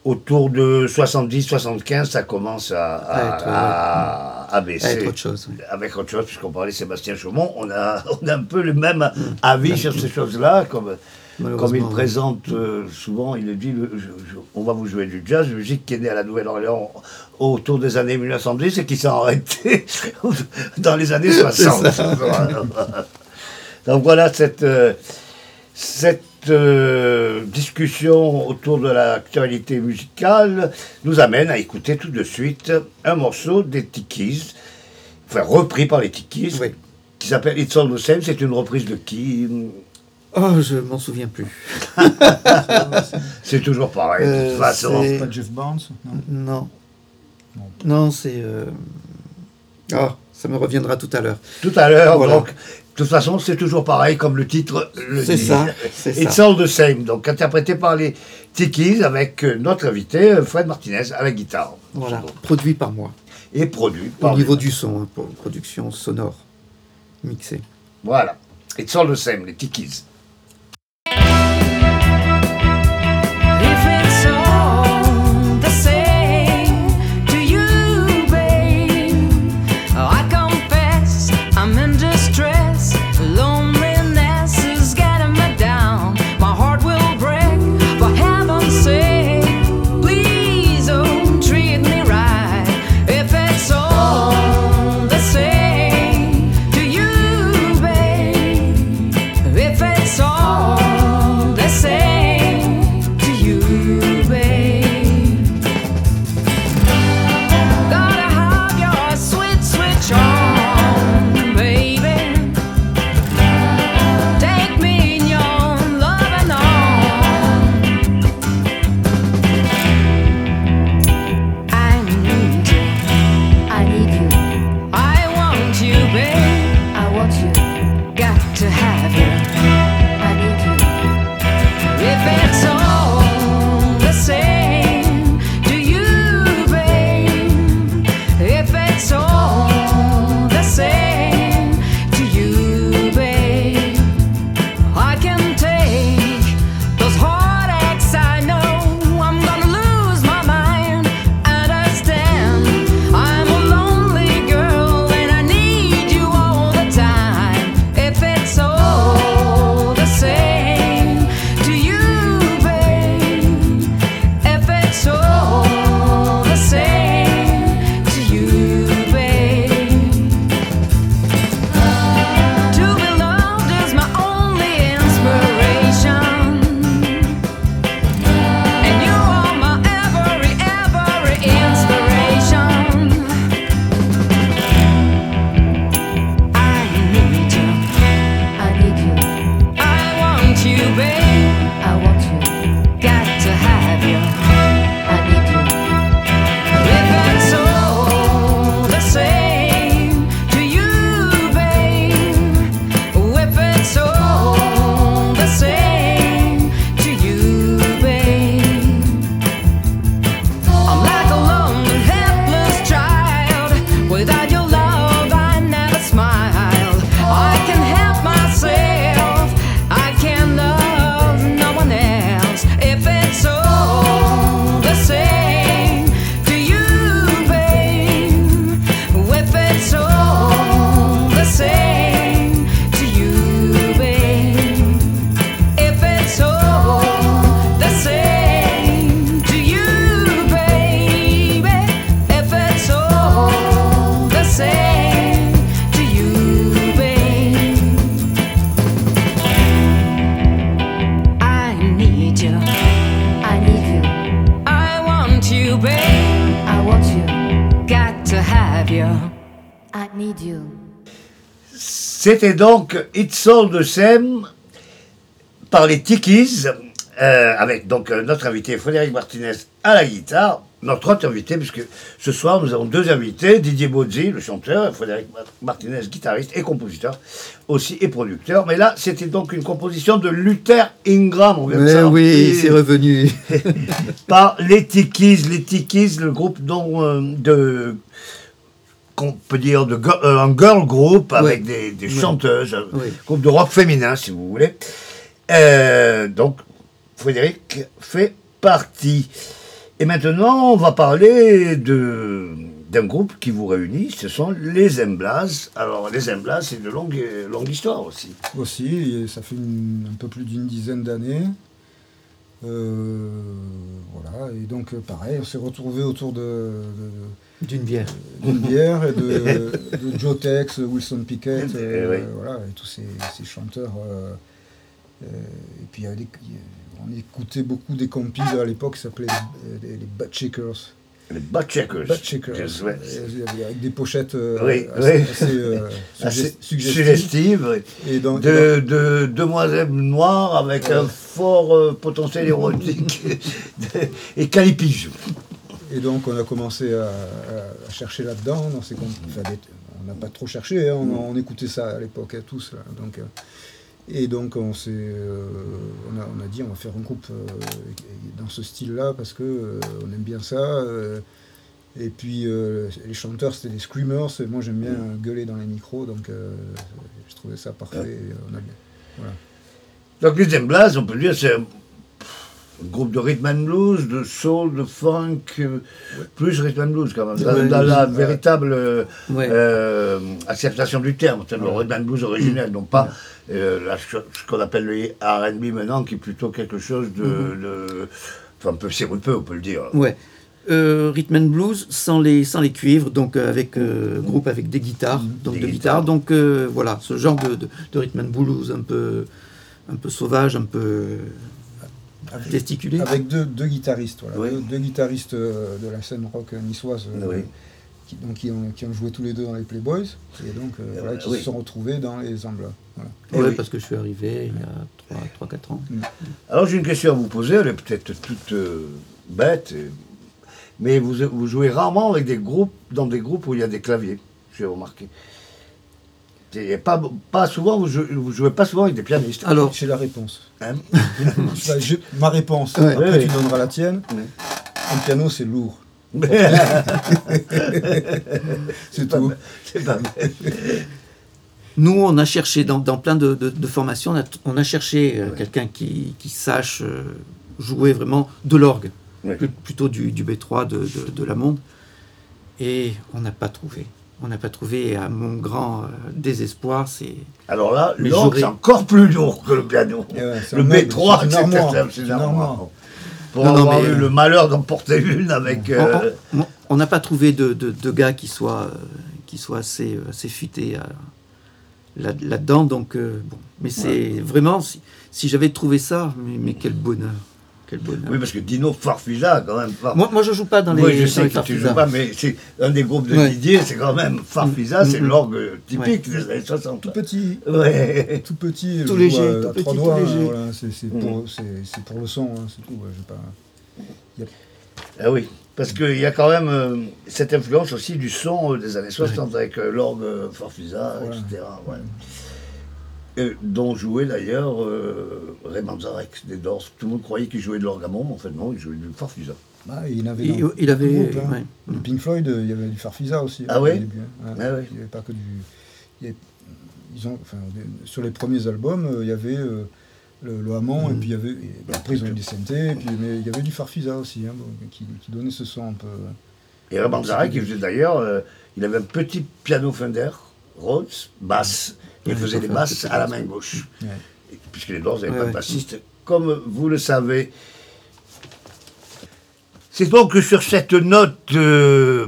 autour de 70-75, ça commence à, à, À être, à- à À baisser. être autre chose. Avec autre chose, puisqu'on parlait de Sébastien Chaumont, on a, on a un peu le même avis sur ces choses-là, comme, comme il présente euh, souvent, il dit, le- je- je- on va vous jouer du jazz, musique qui est née à la Nouvelle-Orléans autour des années 1910 et qui s'est arrêtée dans les années 60. Donc voilà cette, euh, cette euh, discussion autour de l'actualité musicale nous amène à écouter tout de suite un morceau des Tikis, enfin repris par les Tikis, Oui. qui s'appelle It's All the Same. C'est une reprise de qui? Oh, je m'en souviens plus. C'est toujours pareil, de Euh, toute façon. c'est- Pas Jeff Barnes non Non. C'est. euh, Ah, ça me reviendra tout à l'heure. Tout à l'heure, Voilà. donc, de toute façon, c'est toujours pareil, comme le titre le C'est dit. ça, c'est It's ça. All the Same, donc interprété par les Tikis avec euh, notre invité, euh, Fred Martinez, à la guitare. Voilà, produit par moi. Et produit par Au niveau du son, hein, pour production sonore, mixée. Voilà. It's All the Same, les Tikis. C'était donc It's All the Same par les Tikis, euh, avec donc euh, notre invité Frédéric Martinez à la guitare, notre autre invité, puisque ce soir nous avons deux invités, Didier Bozzi, le chanteur, et Frédéric Mar- Martinez, guitariste et compositeur aussi et producteur. Mais là, c'était donc une composition de Luther Ingram, on vient de Mais sortir, oui, c'est revenu. par les Tikis, les Tikis, le groupe dont, euh, de qu'on peut dire de go- euh, un girl group avec des, chanteuses, un Oui. groupe de rock féminin si vous voulez. Euh, donc Frédéric fait partie. Et maintenant, on va parler de d'un groupe qui vous réunit, ce sont les Emblas. Alors les Emblas, c'est de longue longue histoire aussi. Aussi, et ça fait une- un peu plus d'une dizaine d'années. Euh, voilà, et donc pareil, on s'est retrouvés autour de, de- D'une bière. d'une bière et de, de Joe Tex, Wilson Pickett, Eh euh, oui. voilà, et tous ces, ces chanteurs. euh, euh, et puis y des- on écoutait beaucoup des compiles à l'époque qui s'appelaient les, les Butt Shakers. Les Butt Shakers. Euh, Avec des pochettes Oui, assez, oui. assez, Assez sugges- suggestives. Et dans- de, de demoiselles noires avec un fort potentiel érotique et calipige. Et donc on a commencé à, à- à chercher là-dedans. dans ces on n'a pas trop cherché, hein, on, on écoutait ça à l'époque hein, tous. là. donc, euh, et donc on, s'est, euh, on, a, on a dit on va faire un groupe euh, dans ce style-là parce que euh, on aime bien ça. et puis les chanteurs c'était des screamers, et moi j'aime bien gueuler dans les micros, donc je trouvais ça parfait. et on a bien. Donc les Emblas, on peut dire, c'est groupe de rhythm and blues, de soul, de funk, euh, plus rhythm and blues quand même, dans, dans la ouais. véritable euh, Ouais. euh, acceptation du terme, c'est le rhythm and blues originel, non pas euh, la ce qu'on appelle le R&B maintenant, qui est plutôt quelque chose de, de- enfin un peu sirupeux, on peut le dire. Ouais. Euh, rhythm and blues sans les, sans les cuivres, donc avec euh, groupe avec des guitares, donc Des de guitares. guitares. Donc euh, voilà, ce genre de, de, de rhythm and blues un peu, un peu sauvage, un peu Avec- gesticulé. Avec deux, deux guitaristes, voilà, Oui. deux, deux guitaristes euh, de la scène rock niçoise, euh, Oui. qui, donc, qui, ont, qui ont joué tous les deux dans les Playboys, et donc euh, Euh, voilà, qui oui. se sont retrouvés dans les Emblas. Voilà. Eh Ouais, oui. parce que je suis arrivé il y a 3-4 ans. Alors j'ai une question à vous poser, elle est peut-être toute euh, bête, mais vous, vous jouez rarement avec des groupes, dans des groupes où il y a des claviers, j'ai remarqué. C'est Pas, pas souvent, vous jouez, vous jouez pas souvent avec des pianistes. Alors, J'ai la réponse. Hein je- ma réponse, Ouais. après Ouais, tu ouais. donneras la tienne. Ouais. Un piano c'est lourd, c'est tout. C'est pas mal. nous, on a cherché dans, dans plein de, de- de formations, on a, on a cherché euh, quelqu'un qui, qui sache euh, jouer vraiment de l'orgue, Ouais. plutôt du, du B3 de, de, de la monde. Et on n'a pas trouvé. On n'a pas trouvé, à mon grand euh, désespoir, c'est Alors là, l'orgue c'est encore plus lourd que le piano. Ouais, c'est le un meuble, B3, c'est armoire. Pour Non, non, avoir mais, eu euh, le malheur d'en porter une avec... On- euh, on- n'a pas trouvé de, de- de gars qui soient, euh, qui soient assez, assez là- là-dedans. donc, euh, bon. Mais c'est vraiment, si, si j'avais trouvé ça, mais, mais quel bonheur. Quel bonheur. Oui, parce que Dino Farfisa, quand même. Far- moi, moi, je joue pas dans les, oui, je sais que tu Farfisa. joues pas, mais c'est un des groupes de Ouais. Didier, c'est quand même Farfisa, Mm, c'est mm, mm. l'orgue typique des années 60. Tout petit, Ouais. tout petit, Tout léger, joue à, tout à petit, trois tout doigts. voilà, c'est c'est pour, le son, hein, c'est tout. ouais, pas... Ah oui, parce qu'il y a quand même euh, cette influence aussi du son euh, des années 60 avec euh, l'orgue Farfisa, Voilà. etc. Euh, dont jouait d'ailleurs euh, Raymond Zarek des Doors. Tout le monde croyait qu'il jouait de à môme, en fait non, il jouait du Farfisa. Ah, il, avait Il- il avait- le groupe, hein. ouais. Le Pink Floyd, euh, il y avait du Farfisa aussi. Ah ouais? Début, hein. Ah ouais. Il n'y avait pas que du. il avait- ils ont, enfin, sur les premiers albums, euh, il y avait euh, le, le Hammond, et Mm. puis il y avait. et après, ils ont eu des synthés, et puis, mais il y avait du Farfisa aussi, hein, bon, qui, qui donnait ce son un peu. Et Raymond Zarek, il faisait d'ailleurs, euh, il avait un petit piano Fender, Rhodes, basse. Il faisait des basses à la main gauche. Ouais. Puisque les Doors n'avaient Ouais, pas de bassiste, comme vous le savez. C'est donc sur cette note, euh,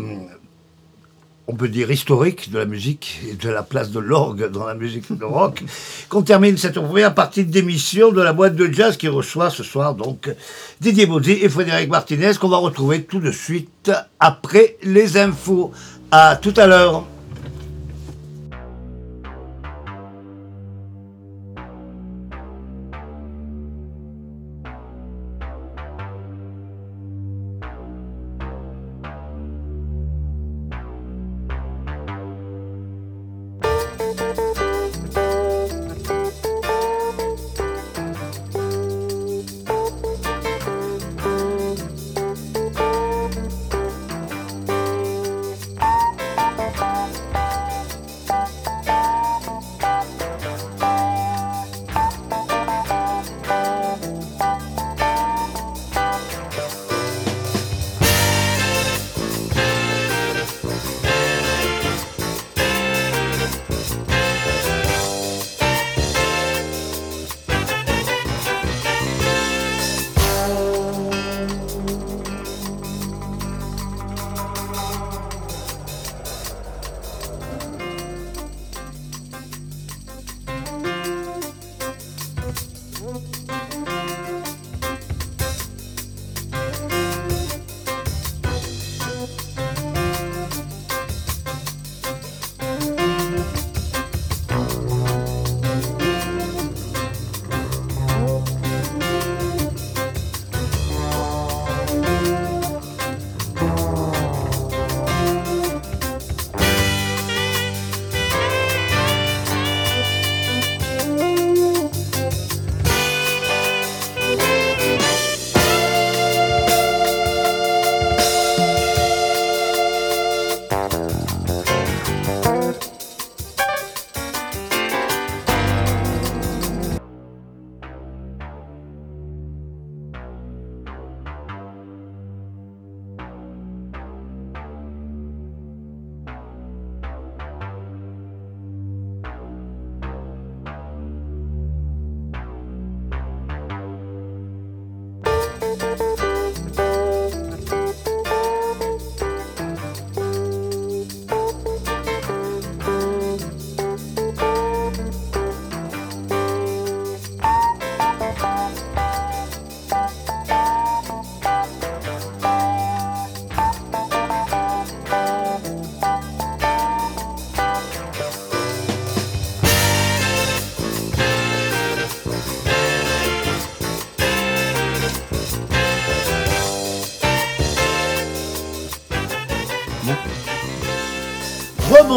on peut dire historique de la musique et de la place de l'orgue dans la musique de rock, qu'on termine cette première partie d'émission de la boîte de jazz qui reçoit ce soir donc Didier Baudy et Frédéric Martinez qu'on va retrouver tout de suite après les infos. À tout à l'heure.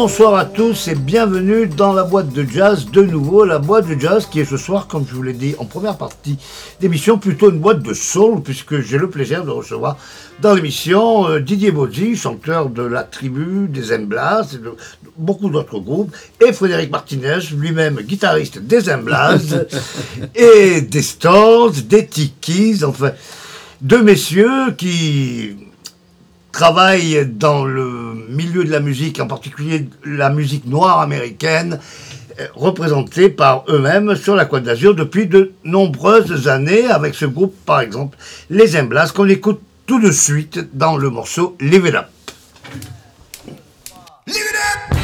Rebonsoir à tous et bienvenue dans la boîte de jazz de nouveau, la boîte de jazz qui est ce soir, comme je vous l'ai dit en première partie d'émission, plutôt une boîte de soul puisque j'ai le plaisir de recevoir dans l'émission euh, Didier Bozzi, chanteur de la tribu, des Emblas et de beaucoup d'autres groupes, et Frédéric Martinez, lui-même guitariste des Emblas et des Stones, des Tikis, enfin deux messieurs qui travaillent dans le milieu de la musique, en particulier la musique noire américaine, euh, représentée par eux-mêmes sur la Côte d'Azur depuis de nombreuses années, avec ce groupe par exemple, les Emblas, qu'on écoute tout de suite dans le morceau Live It Up. Live it up!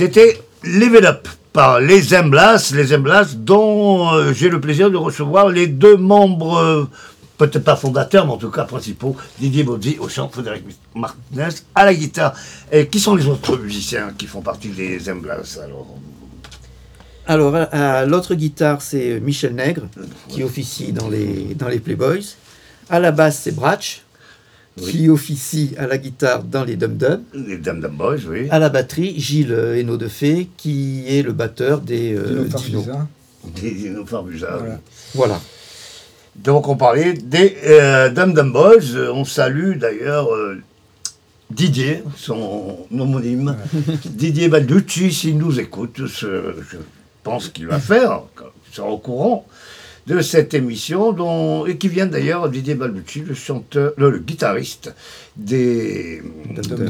C'était Live It Up par les Emblas, les Emblas dont euh, j'ai le plaisir de recevoir les deux membres, euh, peut-être pas fondateurs, mais en tout cas principaux, Didier Bozzi au chant, Frédéric Martinez à la guitare. Et qui sont les autres musiciens qui font partie des Emblas alors Alors, à l'autre guitare, c'est Michel Nègre, qui officie dans les, dans les Playboys. À la basse, c'est Bratch, qui officie à la guitare dans les Dum Dum. Les Dum Dum Boys, oui. À la batterie, Gilles Hainaut de Fée, qui est le batteur des euh, Dino. Des Dino. Voilà. Voilà. Donc on parlait des euh, Dum Dum Boys. Euh, On salue d'ailleurs euh, Didier, son homonyme, Didier Balducci, s'il nous écoute. je pense qu'il va faire, il sera au courant de cette émission, dont, et qui vient d'ailleurs, Didier Balducci, le chanteur, le, le guitariste des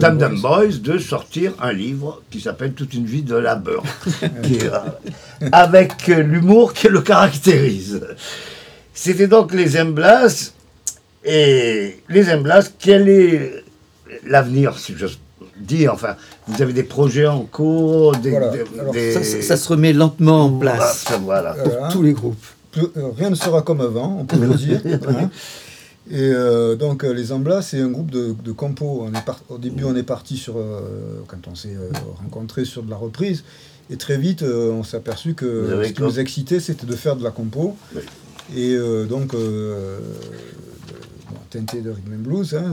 Dum Dum Boys. Boys, de sortir un livre qui s'appelle Toute une vie de labeur, qui est, euh, avec l'humour qui le caractérise. C'était donc les Emblas. Et les Emblas, quel est l'avenir, si j'ose dire Enfin, vous avez des projets en cours, des, Voilà. des- Alors, des- Ça, ça- ça se remet lentement en place voilà. pour Voilà. tous les groupes. Plus- euh, rien ne sera comme avant, on peut le dire. hein. Et euh, donc euh, les Amblas, c'est un groupe de, de compos. On est par- au début, on est parti sur, euh, quand on s'est euh, rencontrés sur de la reprise, et très vite, on s'est aperçu que ce qui nous excitait, c'était de faire de la compo. Oui. Et donc, bon, teinté de rhythm and blues, hein,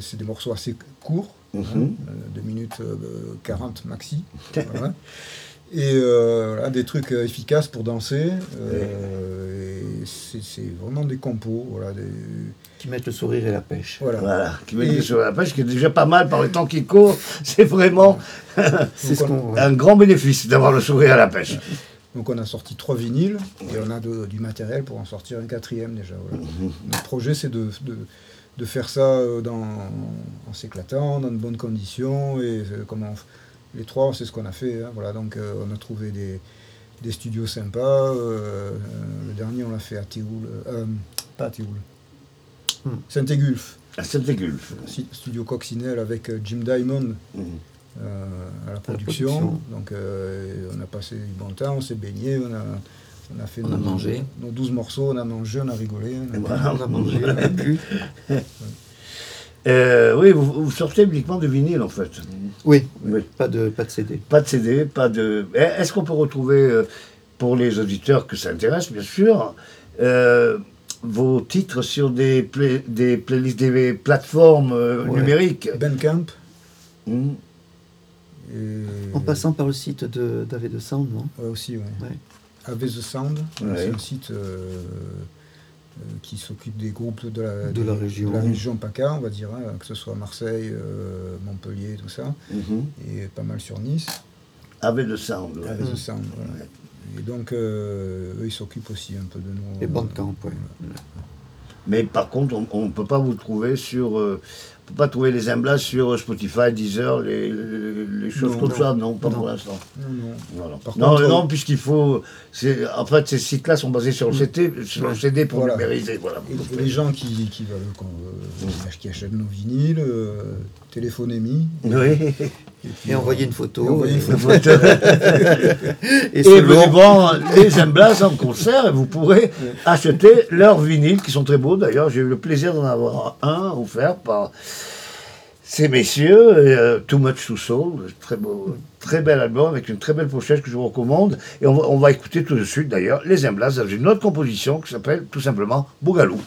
c'est des morceaux assez courts, hein, Mhm. 2 minutes euh, 40 maxi. voilà. Et euh, voilà, des trucs euh, efficaces pour danser. euh, et c'est vraiment des compos. Voilà, des, Qui mettent le sourire et la pêche. voilà. Voilà, qui met Et- des sur la pêche, qui est déjà pas mal par le temps qui court. C'est vraiment ce un grand bénéfice d'avoir le sourire à la pêche. Donc on a sorti trois vinyles et on a de- du matériel pour en sortir un quatrième déjà. voilà. Notre projet c'est de, de, de faire ça euh, dans, en s'éclatant, dans de bonnes conditions. Et comment on les trois, c'est ce qu'on a fait. hein, voilà, donc euh, on a trouvé des, des studios sympas. euh, euh, le dernier on l'a fait à Théoul, euh, pas à Théoul, Hmm. Saint-Égulphe, À Saint-Égulphe. si- studio Coccinelle avec Jim Diamond. Euh, à la production. production. Donc euh, on a passé du bon temps, on s'est baigné, on a, on a fait On a nos, mangé. nos 12 morceaux, on a mangé, on a rigolé. on a- voilà. On a mangé, on a bu. Euh, oui, vous, vous sortez uniquement de vinyle en fait. Oui, Oui. pas de, pas de CD. Pas de CD, pas de. Eh, Est-ce qu'on peut retrouver, euh, pour les auditeurs que ça intéresse, bien sûr, euh, vos titres sur des, play- des playlists, des plateformes euh, Ouais. numériques? Bandcamp. Et... En passant par le site de d'Ave de Sound, non? Ouais, aussi, ouais. Ouais. Have the Sound, Ouais. c'est un site qui s'occupe des groupes de la, De la région. de la région PACA, on va dire, hein, que ce soit Marseille, euh, Montpellier, tout ça, Mhm. et pas mal sur Nice. Avec le sound. ouais. Have the Sound, voilà. Et donc, euh, eux, ils s'occupent aussi un peu de nous. Et Bandcamp, ouais. Mais par contre, on ne peut pas vous trouver sur. Euh, peut pas trouver les emblas sur Spotify, Deezer, les, les, les choses Non, comme non. ça, non, pas Non. pour l'instant. Non, non. Voilà. Par non, contre, non, puisqu'il faut. En fait, ces sites-là sont basés sur le CD, sur le CD pour Voilà. numériser. Voilà. Et, les gens qui, qui veulent, qu'on, euh, qui achètent nos vinyles, euh, téléphonez-moi. Oui. Puis, Et euh, envoyer une photo. et envoyer une photo. et Et selon- venez voir les Emblas en concert et vous pourrez acheter leurs vinyles qui sont très beaux. D'ailleurs, j'ai eu le plaisir d'en avoir un offert par ces messieurs. euh, Too Much to Soul, très beau, très bel album avec une très belle pochette que je vous recommande. Et on va, on va écouter tout de suite d'ailleurs les Emblas dans une autre composition qui s'appelle tout simplement Bougalou.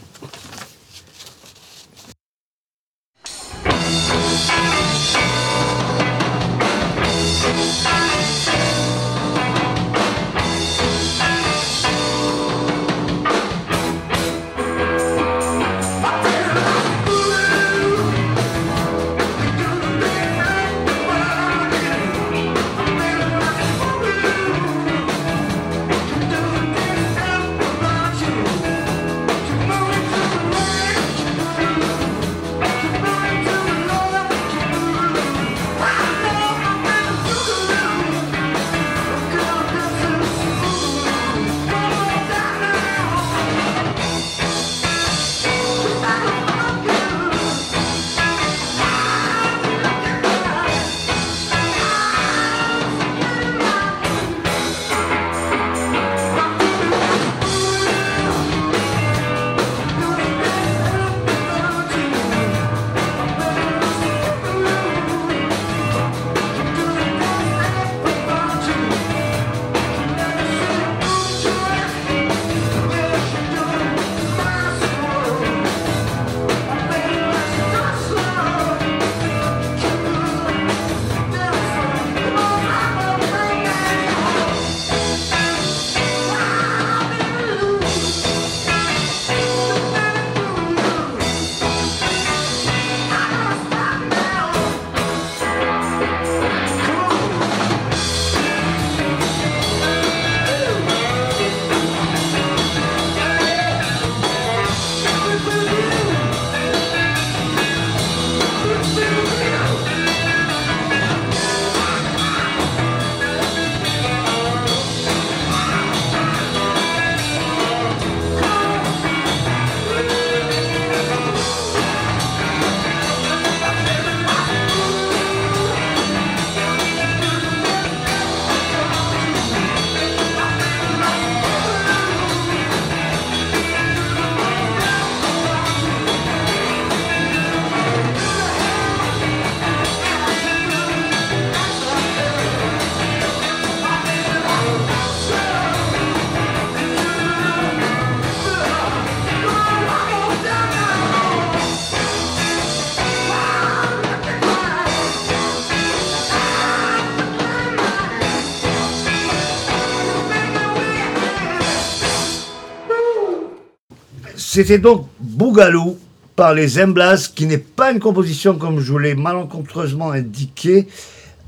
C'était donc Bougalou par les Emblas, qui n'est pas une composition comme je vous l'ai malencontreusement indiqué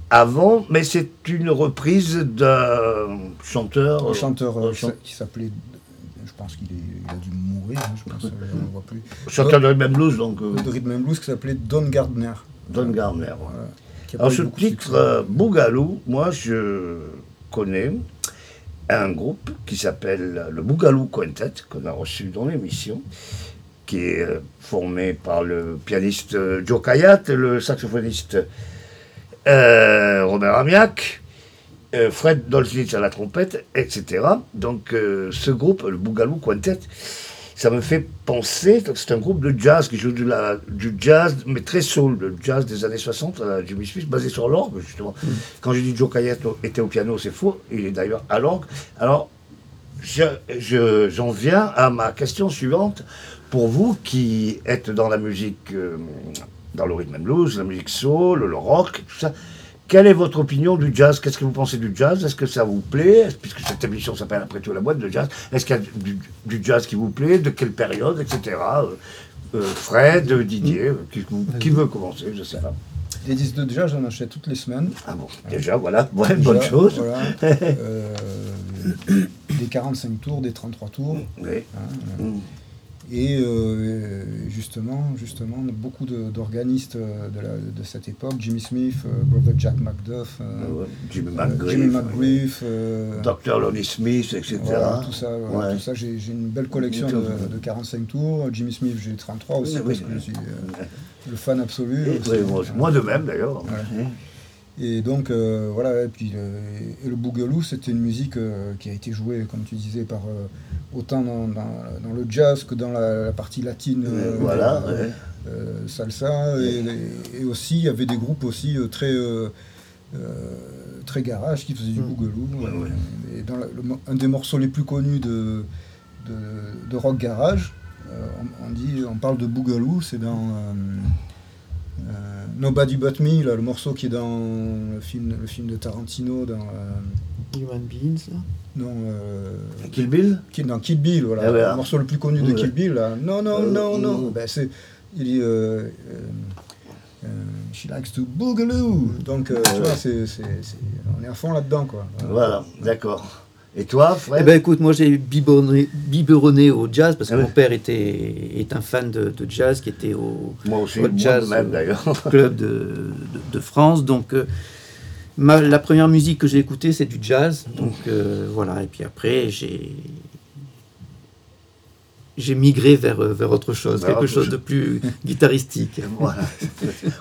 avant, mais c'est une reprise d'un chanteur. Un chanteur euh, chan- qui s'appelait. Je pense qu'il a dû mourir, hein, je pense, on ne le voit plus. chanteur de rhythm and blues, donc euh, De rhythm and blues qui s'appelait Don Gardner. Don Gardner. Voilà, Alors ce titre, euh, Bougalou, moi je connais un groupe qui s'appelle le Bougalou Quintet, qu'on a reçu dans l'émission, qui est euh, formé par le pianiste euh, Joe Kayat, le saxophoniste euh, Robert Amiak, euh, Fred Dolznitz à la trompette, etc. Donc ce groupe, le Bougalou Quintet, ça me fait penser, c'est un groupe de jazz qui joue de la, du jazz, mais très soul, le jazz des années 60, à la Jimmy Smith, basé sur l'orgue, justement. Quand j'ai dit Joe Kayat était au piano, c'est faux, il est d'ailleurs à l'orgue. Alors, je- je- j'en viens à ma question suivante. Pour vous qui êtes dans la musique, euh, dans le rhythm and blues, la musique soul, le rock, tout ça, quelle est votre opinion du jazz? Qu'est-ce que vous pensez du jazz? Est-ce que ça vous plaît? Puisque cette émission s'appelle après tout la boîte de jazz. Est-ce qu'il y a du, du jazz qui vous plaît? De quelle période? Etc. Euh, euh, Fred, Didier, euh, qui, qui veut commencer? Je ne sais pas. Des disques de jazz, j'en achète toutes les semaines. Ah bon, déjà, voilà, ouais, Déjà, bonne chose. voilà. Euh, des 45 tours, des 33 tours. Oui. hein, Mm. Et euh, justement, justement, beaucoup d'organistes euh, de, cette époque, Jimmy Smith, euh, Brother Jack McDuff, euh, Ah Jimmy McGriff, Jimmy McGriff, Dr. Lonnie Smith, etc. voilà, tout ça, Ouais. ça. J'ai une belle collection de, de 45 tours. Jimmy Smith, j'ai 33 aussi, Oui, parce oui, que oui. je suis le fan absolu. Aussi. moi, moi de même d'ailleurs. Et donc, euh, voilà, et puis euh, et le Boogaloo, c'était une musique euh, qui a été jouée, comme tu disais, par autant dans, dans- dans le jazz que dans la, la partie latine, voilà, ouais. salsa, et, et aussi, il y avait des groupes aussi très, très garage qui faisaient du Boogaloo. Mm. Ouais, ouais. Et dans la- le mo- un des morceaux les plus connus de, de, de rock garage, on, on dit, on parle de Boogaloo, c'est dans... euh, Nobody But Me, là, le morceau qui est dans le film, le film de Tarantino, dans, euh, Human Beings, là. non, euh, Kill Bill qui- dans Kill Bill, voilà, Ah, voilà. le morceau le plus connu de Ouais. Kill Bill. Là. Non, non, Euh, non, non. mm. Ben, c'est, il dit, euh, euh, She likes to boogaloo. Donc, euh, tu vois, c'est, c'est- c'est- on est à fond là-dedans, quoi. Voilà, d'accord. Et toi, Fred Eh ben écoute, moi j'ai biberonné, biberonné au jazz parce que Ah ouais. mon père était est un fan de, de jazz qui était au Moi aussi, au moi jazz, même club de, de, de France. Donc euh, ma- la première musique que j'ai écoutée c'est du jazz. Donc euh, voilà. Et puis après j'ai j'ai migré vers, euh, vers autre chose, Vers quelque autre chose chose. de plus guitaristique. voilà.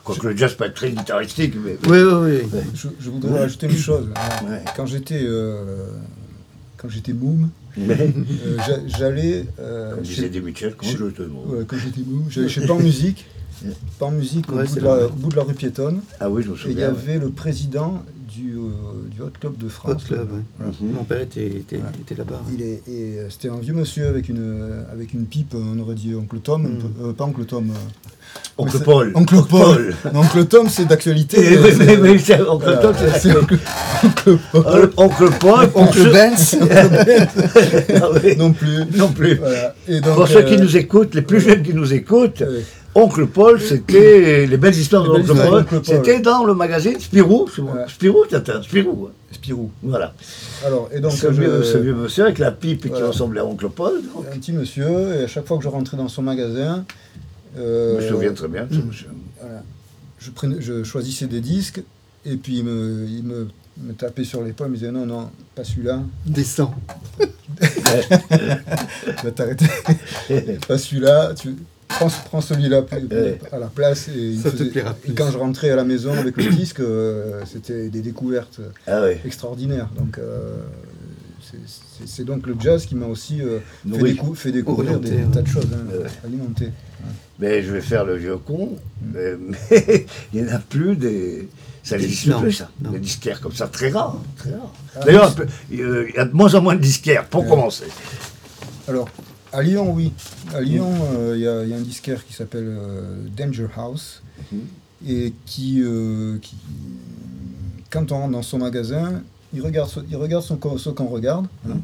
Quoique le jazz peut être très guitaristique, mais. Oui, oui, oui. Je, je voudrais ajouter une chose. Ouais. Quand j'étais, euh, quand j'étais moum, Mais, euh, j'a- j'allais euh, comme disait je te demande Ouais, quand j'étais j'allais chez Pan Musique, Pan Musique au, Ouais, bout de la, vrai. au bout de la rue piétonne, Ah oui, je me et il y souviens. avait le président du, euh, du Hot Club de France. Hot Club, ouais. Voilà. Mhm. Mon père était, était, Voilà. était là-bas. Il est, et euh, c'était un vieux monsieur avec une, euh, avec une pipe, on aurait dit Oncle Tom, peu- euh, pas Oncle Tom. Oncle Paul. Oncle Paul. Oncle Tom, c'est d'actualité. Euh, mais- mais Oncle Tom, c'est Oncle, Oncle Paul. Oncle Paul, Oncle Benz, Ah oui, non plus. non plus. Voilà. Et donc, Pour ceux qui nous écoutent, les plus jeunes qui nous écoutent. Oncle Paul, c'était les belles histoires Les de belles Oncle histoires Paul. d'Oncle Paul. C'était dans le magazine Spirou. c'est moi. Ouais. Spirou, un Spirou. hein. Spirou. Voilà. Alors, et donc, ce, je- vieux, ce vieux monsieur avec la pipe qui ressemblait à Oncle Paul. donc. un petit monsieur, et à chaque fois que je rentrais dans son magasin, Je euh, me souviens très bien de ce monsieur. voilà, je, prenais, je choisissais des disques, et puis il me, il me, me tapait sur l'épaule, il me disait non, non, pas celui-là, Descends. tu vas t'arrêter, pas celui-là, tu prends, prends celui-là Ouais. à la place. Et, Ça te et quand je rentrais à la maison avec le disque, euh, c'était des découvertes Ah oui. extraordinaires. Donc, euh, c'est- donc le jazz qui m'a aussi euh, fait, Oui. décou- fait découvrir Orienté, des ouais. tas de choses, hein, Ouais. Mais je vais faire le vieux con, mais, mais il n'y en a plus des. Ça n'existe plus, ça. non. Des disquaires comme ça, très rares. Très rares. Ah, D'ailleurs, euh, il y a de moins en moins de disquaires, pour Ouais. commencer. Alors, à Lyon, oui. À Lyon, euh, il y, a- il y a un disquaire qui s'appelle euh, Danger House Mhm. et qui, euh, qui, quand on rentre dans son magasin, il regarde ce, il regarde son co- ce qu'on regarde. hein.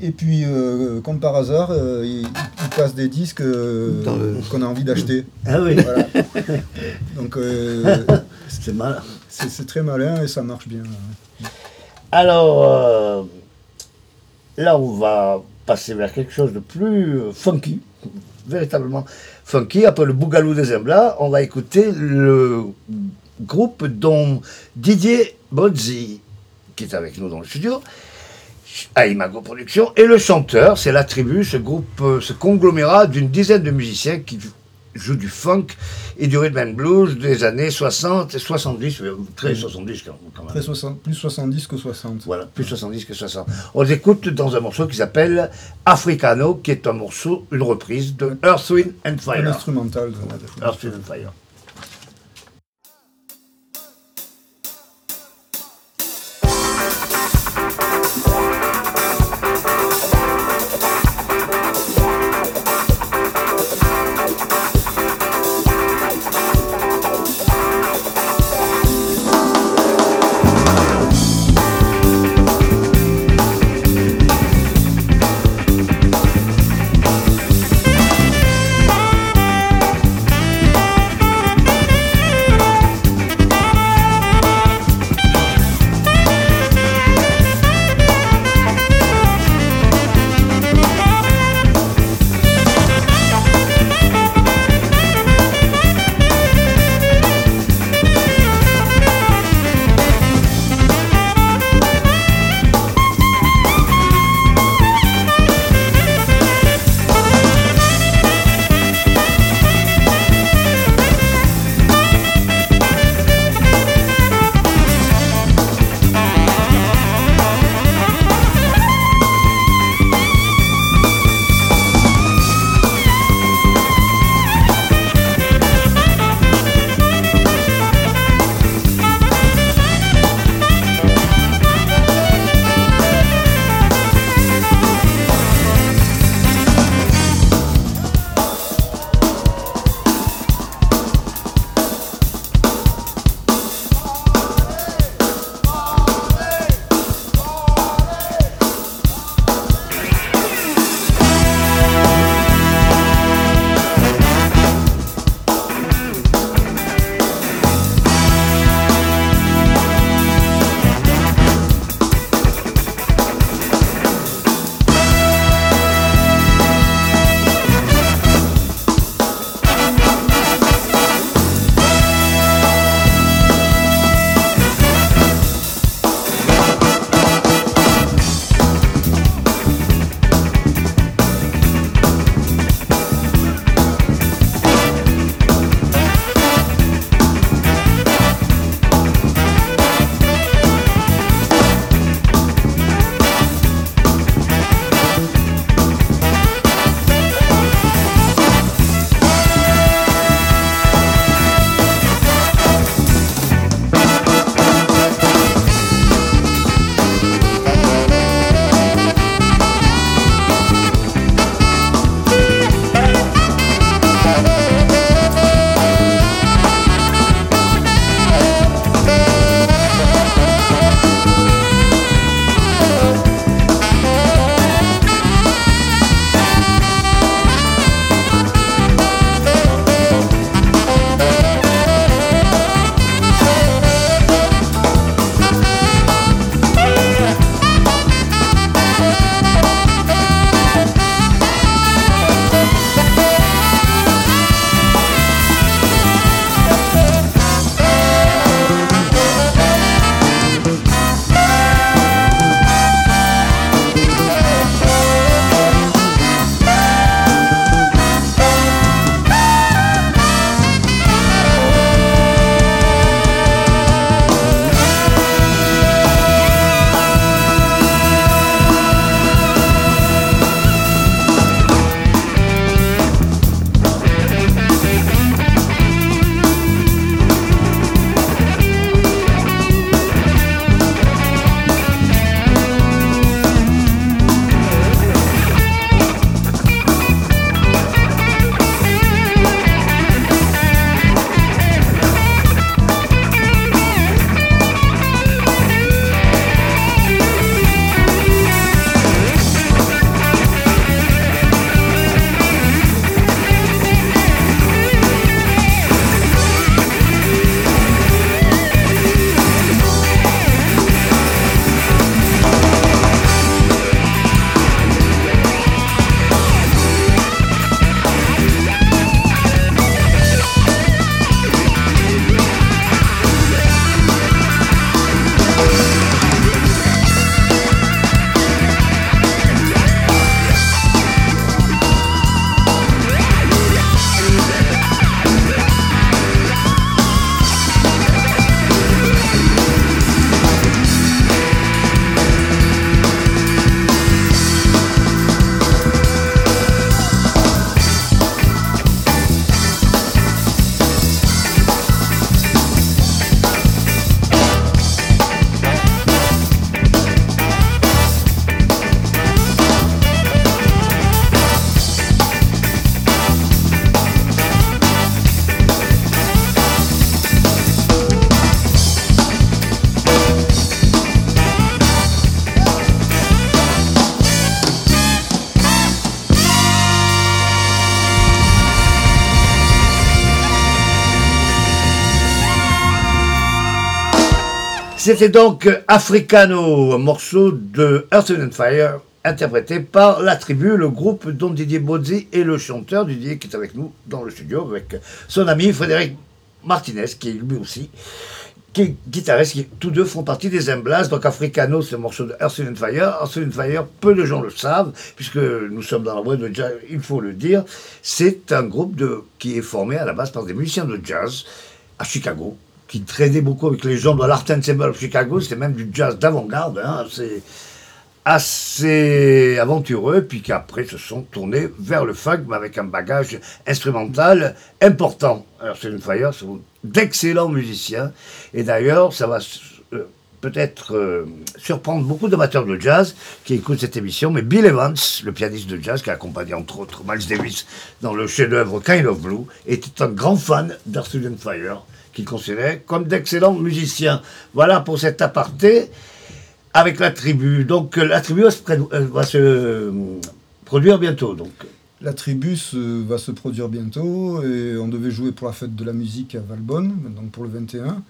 Et puis, euh, comme par hasard, euh, il, il passe des disques euh, le- qu'on a envie d'acheter. Ah oui, Voilà. Donc, c'est malin. c'est très malin et ça marche bien. Alors, là, on va passer vers quelque chose de plus euh, funky, véritablement funky. Après le Bougalou des Emblas, on va écouter le groupe dont Didier Bozzi, qui est avec nous dans le studio, à Imago Productions, et le chanteur, c'est la tribu, ce groupe, euh, ce conglomérat d'une dizaine de musiciens qui jouent du funk et du rhythm and blues des années 60 et 70, euh, très 70 quand même. Très 60 plus 70 que 60. Voilà, plus 70 que 60. On les écoute dans un morceau qui s'appelle Africano, qui est un morceau, une reprise de Earth, Wind and Un Fire. instrumental. de- Earth, Wind and Fire. C'était donc Africano, un morceau de Earth and Fire, interprété par la tribu, le groupe dont Didier Bozzi est le chanteur, Didier qui est avec nous dans le studio, avec son ami Frédéric Martinez, qui est lui aussi, qui est guitariste, qui, tous deux font partie des Emblas. Donc Africano, c'est un morceau de Earth and Fire. Earth and Fire, peu de gens le savent, puisque nous sommes dans la boîte de jazz, il faut le dire. C'est un groupe qui est formé à la base par des musiciens de jazz à Chicago, qui traînaient beaucoup avec les gens de l'Art Ensemble of Chicago. C'était même du jazz d'avant-garde, hein, assez, assez aventureux, puis qu'après se sont tournés vers le funk, mais avec un bagage instrumental important. Alors, c'est une Fire sont d'excellents musiciens, et d'ailleurs, ça va euh, peut-être euh, surprendre beaucoup d'amateurs de jazz qui écoutent cette émission, mais Bill Evans, le pianiste de jazz qui a accompagné entre autres Miles Davis dans le chef-d'œuvre Kind of Blue, était un grand fan and Fire, qu'il considérait comme d'excellents musiciens. Voilà pour cet aparté avec la tribu. Donc euh, la tribu va se, euh, va se, euh, produire bientôt. Donc. La tribu se- va se produire bientôt et on devait jouer pour la fête de la musique à Valbonne, donc pour le 21.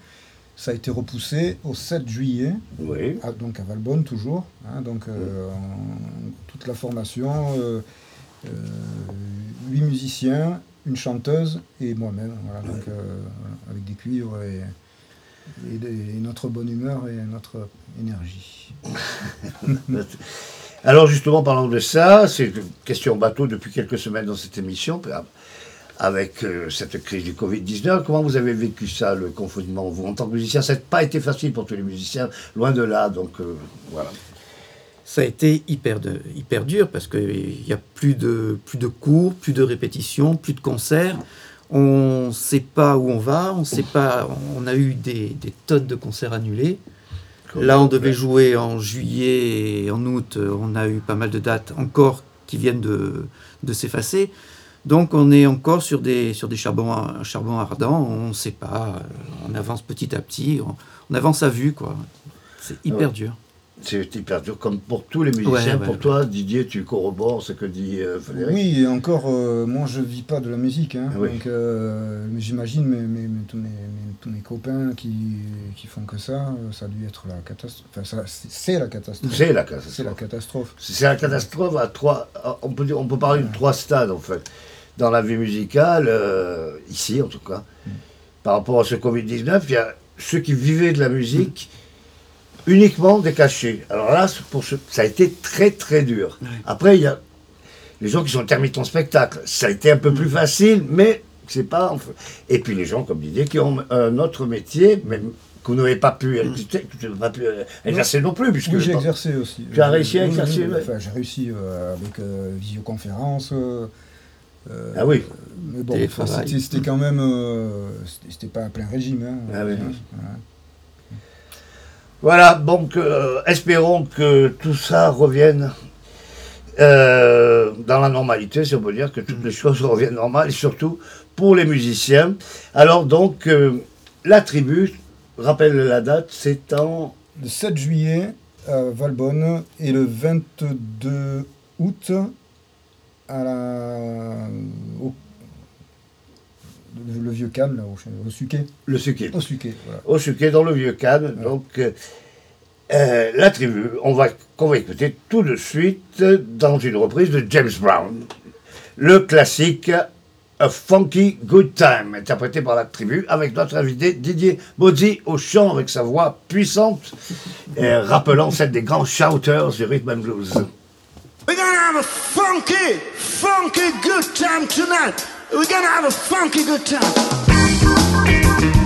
Ça a été repoussé au 7 juillet, Oui. à- donc à Valbonne toujours. hein, donc euh, en- toute la formation, euh, euh, huit musiciens, chanteuse et moi-même, euh, avec des cuivres et notre bonne humeur et notre énergie. Alors justement, parlant de ça, c'est une question bateau depuis quelques semaines dans cette émission, avec euh, cette crise du Covid-19. Comment vous avez vécu ça, le confinement, vous, en tant que musicien? Ça n'a pas été facile pour tous les musiciens, loin de là, donc euh, voilà. Ça a été hyper, de, hyper dur parce qu'il n'y a plus de, plus de cours, plus de répétitions, plus de concerts. On ne sait pas où on va, on sait pas. On a eu des, des tonnes de concerts annulés. Là, on devait jouer en juillet et en août. On a eu pas mal de dates encore qui viennent de, de s'effacer. Donc, on est encore sur des, sur des charbons, charbons ardents. On ne sait pas. On avance petit à petit. On, on avance à vue, quoi. C'est hyper Ouais. dur. C'est hyper dur, comme pour tous les musiciens. Ouais, ouais, pour ouais. toi, Didier, tu corrobores ce que dit euh, Frédéric Oui, et encore, euh, moi je vis pas de la musique, hein, Oui. donc euh, mais j'imagine mes, mes- mes- tous, mes, mes- tous mes copains qui, qui font que ça, euh, ça a dû être la catastrophe. Enfin, ça- c'est la catastrophe. C'est la C'est la catastrophe. catastrophe. C'est la catastrophe à trois. On peut, dire, on peut parler de trois stades en fait dans la vie musicale, euh, ici en tout cas. Par rapport à ce Covid-19, il y a ceux qui vivaient de la musique uniquement des cachets. Alors là, pour ce- ça a été très très dur. Après, il y a les gens qui sont intermittents spectacle. Ça a été un peu plus facile, mais c'est pas. enfin- Et puis les gens comme Didier qui ont un autre métier, mais que vous n'avez pas pu, exercer- que vous n'avez pas pu euh, exercer non plus, puisque Oui, j'ai exercé aussi. Tu as réussi à Oui, oui, exercer, oui. Enfin, j'ai réussi euh, avec euh, visioconférence. euh, euh, Ah oui. Mais bon, c'était quand même. euh, c'était- pas un plein régime. Hein, Ah oui. Hein, voilà. Voilà, donc euh, espérons que tout ça revienne euh, dans la normalité, si on peut dire que toutes les choses reviennent normales, et surtout pour les musiciens. Alors donc, euh, la tribu, rappelle la date, c'est en... Le 7 juillet à Valbonne et le 22 août à la, le, vieux Cannes, là, au, au Suquet. Le Suquet. Au Suquet, voilà. Au Suquet, dans le vieux cadre. Donc, euh, euh, la tribu, on va, qu'on va écouter tout de suite dans une reprise de James Brown. Le classique A Funky Good Time, interprété par la tribu, avec notre invité Didier Bozzi au chant avec sa voix puissante, et rappelant celle des grands shouters du rhythm and blues. We're gonna have a funky, funky good time tonight. We're gonna have a funky good time.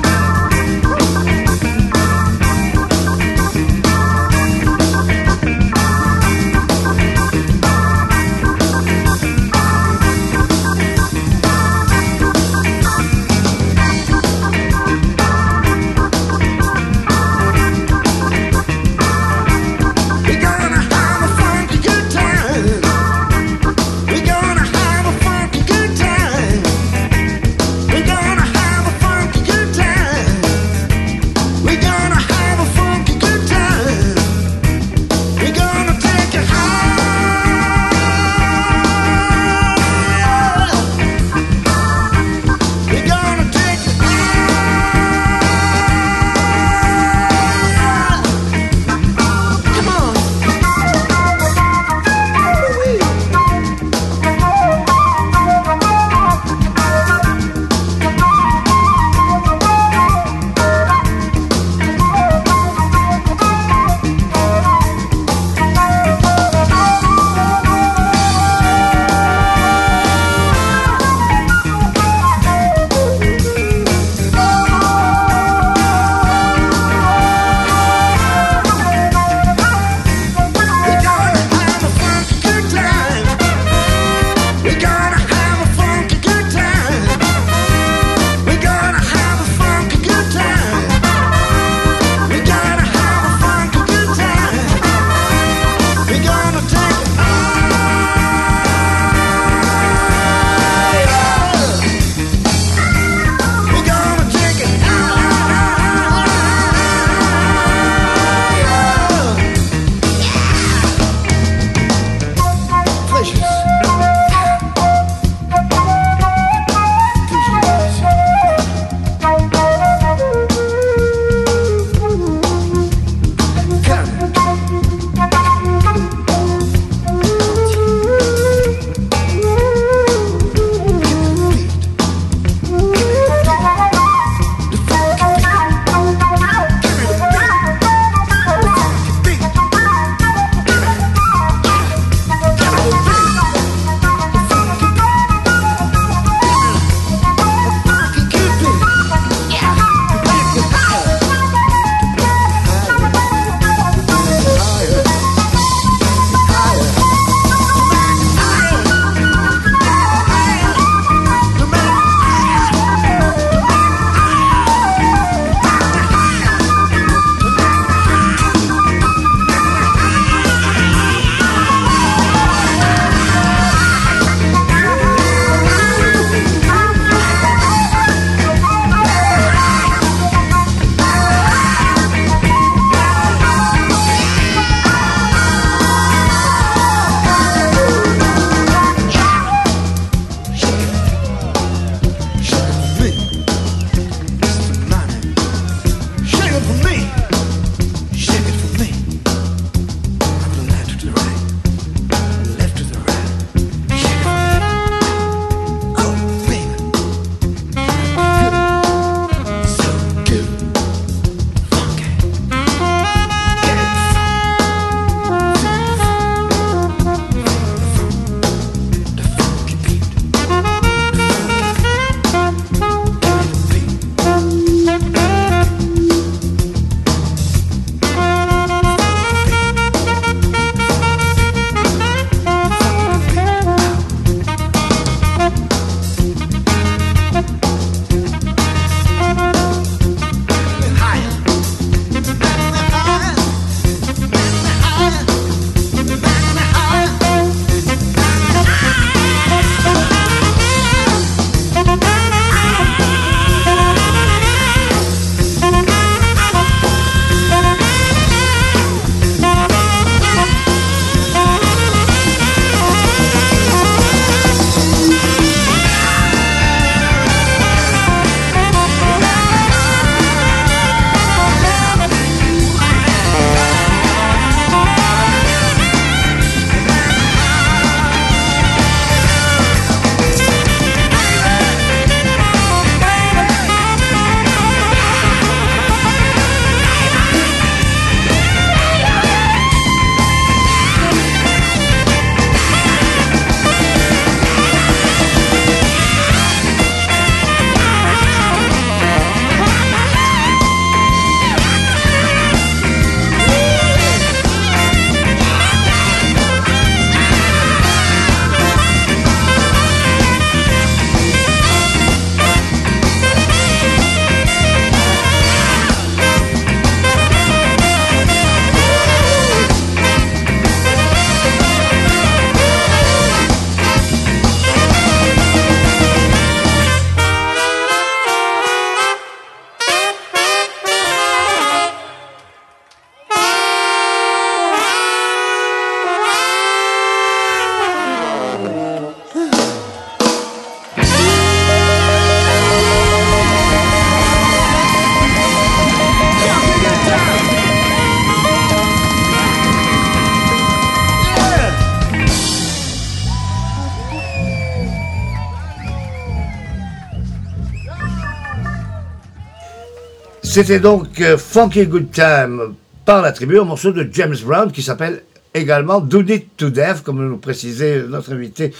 C'était donc euh, Funky Good Time par la tribu, un morceau de James Brown qui s'appelle également Do It to Death, comme nous précisait notre invité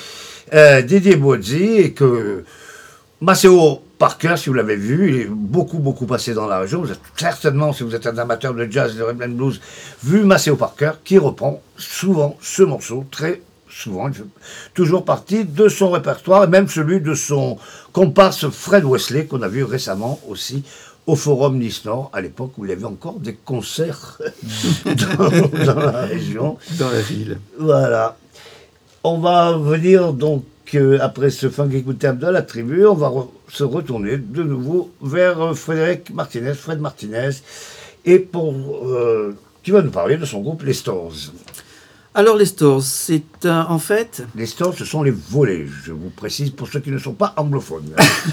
euh, Didier Bozzi, et que Maceo Parker, si vous l'avez vu, il est beaucoup, beaucoup passé dans la région. Vous certainement, si vous êtes un amateur de jazz et de rhythm and blues, vu Maceo Parker, qui reprend souvent ce morceau, très souvent, toujours partie de son répertoire, et même celui de son comparse Fred Wesley, qu'on a vu récemment aussi au Forum Nice Nord, à l'époque où il y avait encore des concerts dans, dans la région. Dans la ville. Voilà. On va venir donc, euh, après ce good time de la tribu, on va re- se retourner de nouveau vers euh, Frédéric Martinez, Fred Martinez, et pour, euh, qui va nous parler de son groupe Les Stores. Alors les stores, c'est en fait, Les Stores, ce sont les volets, je vous précise pour ceux qui ne sont pas anglophones.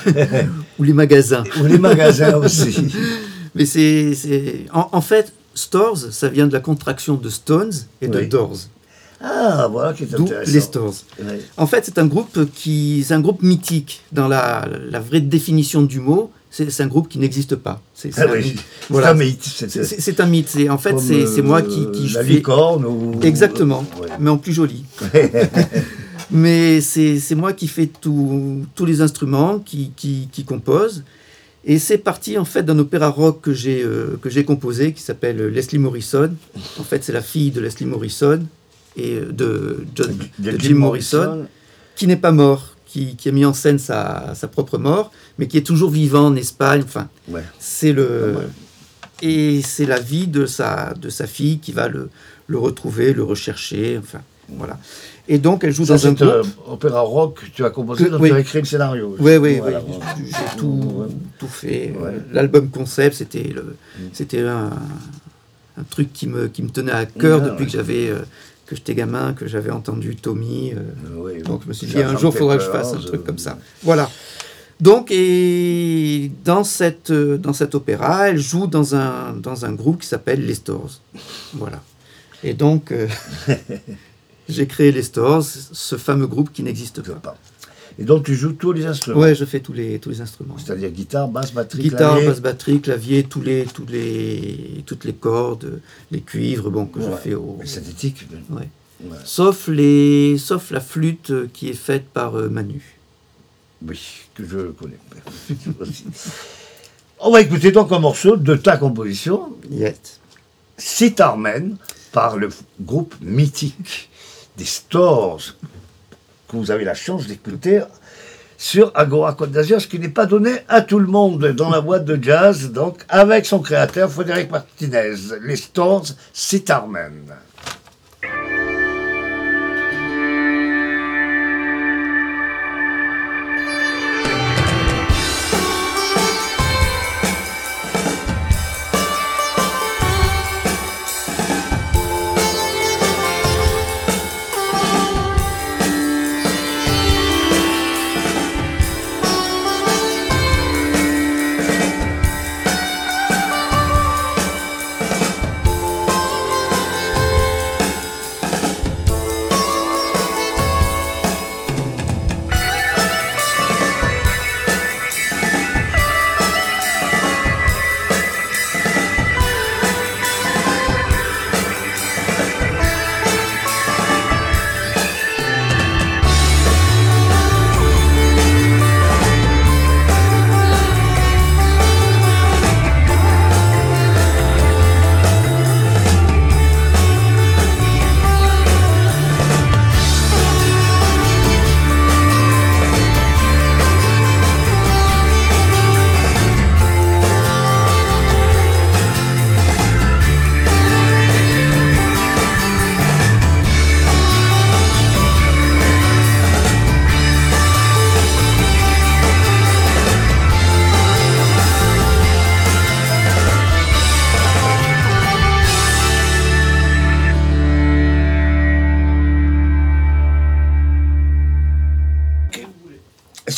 ou les magasins. Ou les magasins aussi. Mais c'est, c'est- en, en fait, stores, ça vient de la contraction de Stones et de. Doors. Ah, voilà qui est intéressant. les stores. Oui. En fait, c'est un groupe qui, c'est un groupe mythique dans la, la vraie définition du mot. C'est, un groupe qui n'existe pas. C'est, Ah un oui, mythe. c'est Voilà. un mythe. c'est- un mythe. En fait, c'est, moi qui, euh, qui La fais- licorne ou... Exactement, Ouais. mais en plus joli. mais c'est moi qui fais tout- tous les instruments, qui, qui, qui compose. Et c'est parti en fait d'un opéra rock que j'ai euh, que j'ai composé qui s'appelle Leslie Morrison. En fait, c'est la fille de Leslie Morrison et euh, de, John- de Jim Morrison, qui n'est pas mort, qui, qui a mis en scène sa, sa propre mort, mais qui est toujours vivant en Espagne. Enfin, Ouais. c'est le mal. et c'est la vie de sa de sa fille qui va le, le retrouver, le rechercher. Enfin, voilà. Et donc, elle joue Ça, dans un groupe. opéra rock que tu as composé, Que- donc oui. tu as écrit le scénario. Oui, oui, Voilà, oui. voilà. J'ai tout, tout fait. Ouais. L'album concept, c'était le, Mm. c'était un, un truc qui me, qui me tenait à cœur Ouais, depuis ouais. que j'avais, euh, que j'étais gamin, que j'avais entendu Tommy. euh, Oui, donc je me suis dit, un jour, il faudra que je fasse un truc euh, comme ça. Voilà. Donc, et dans, cette, euh, dans cet opéra, elle joue dans un, dans un groupe qui s'appelle Les Stores. Voilà. Et donc, euh, j'ai créé Les Stores, ce fameux groupe qui n'existe pas. pas. Et donc tu joues tous les instruments. Ouais, je fais tous les, tous les instruments. C'est-à-dire guitare, basse, batterie, Guitare, clavier. basse batterie, clavier, tous les, tous les, toutes les cordes, les cuivres, bon, que je Ouais. fais au. Mais synthétique. Ouais. Ouais. Sauf, les, sauf la flûte euh, qui est faite par euh, Manu. Oui, que je connais. On va écouter donc un morceau de ta composition, Yes. Sitarmen, par le groupe mythique des Stores, que vous avez la chance d'écouter sur Agora Côte d'Azur, ce qui n'est pas donné à tout le monde dans la boîte de jazz, donc avec son créateur Frédéric Martinez, les Stores Sitarmen.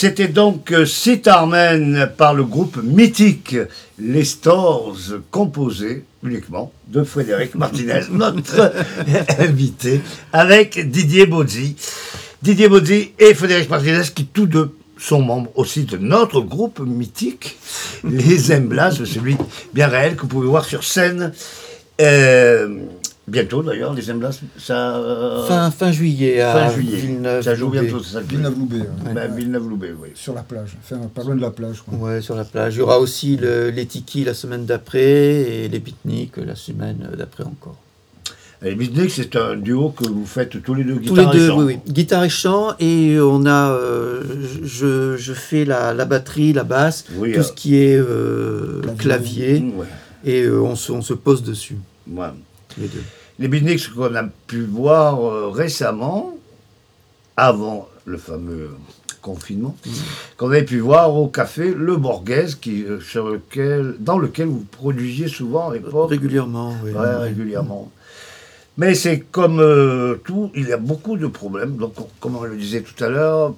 C'était donc euh, Sitarmen par le groupe mythique Les Stores, composé uniquement de Frédéric Martinez, notre invité, avec Didier Bozzi. Didier Bozzi et Frédéric Martinez qui tous deux sont membres aussi de notre groupe mythique, les Emblas, celui bien réel que vous pouvez voir sur scène. euh, bientôt d'ailleurs, les Emblas, ça. euh, Fin, fin juillet à fin juillet. Villeneuve. ça joue Loubet. bientôt, c'est ça. Villeneuve-Loubet, ouais. Ben, Villeneuve-Loubet, oui. sur la plage, enfin, pas loin de la plage. Quoi. Ouais, sur la plage. Il y aura aussi le, les Tiki la semaine d'après et les Beatniks la semaine d'après encore. Et Beatnik, c'est un duo que vous faites tous les deux, Tous les guitare et deux, chant. oui, oui. Guitare et chant, et on a, euh, je, je fais la, la batterie, la basse, Oui, tout euh, ce qui est euh, Clavier. clavier, ouais, et euh, on, se, on se pose dessus, ouais. les deux. Les Beatniks qu'on a pu voir euh, récemment, avant le fameux confinement, Mm. qu'on avait pu voir au café Le Borghese, qui, euh, sur lequel, dans lequel vous produisiez souvent à l'époque. Régulièrement, oui. Ouais, Ouais. régulièrement. Mais c'est comme euh, tout, il y a beaucoup de problèmes. Donc, on- comme on le disait tout à l'heure,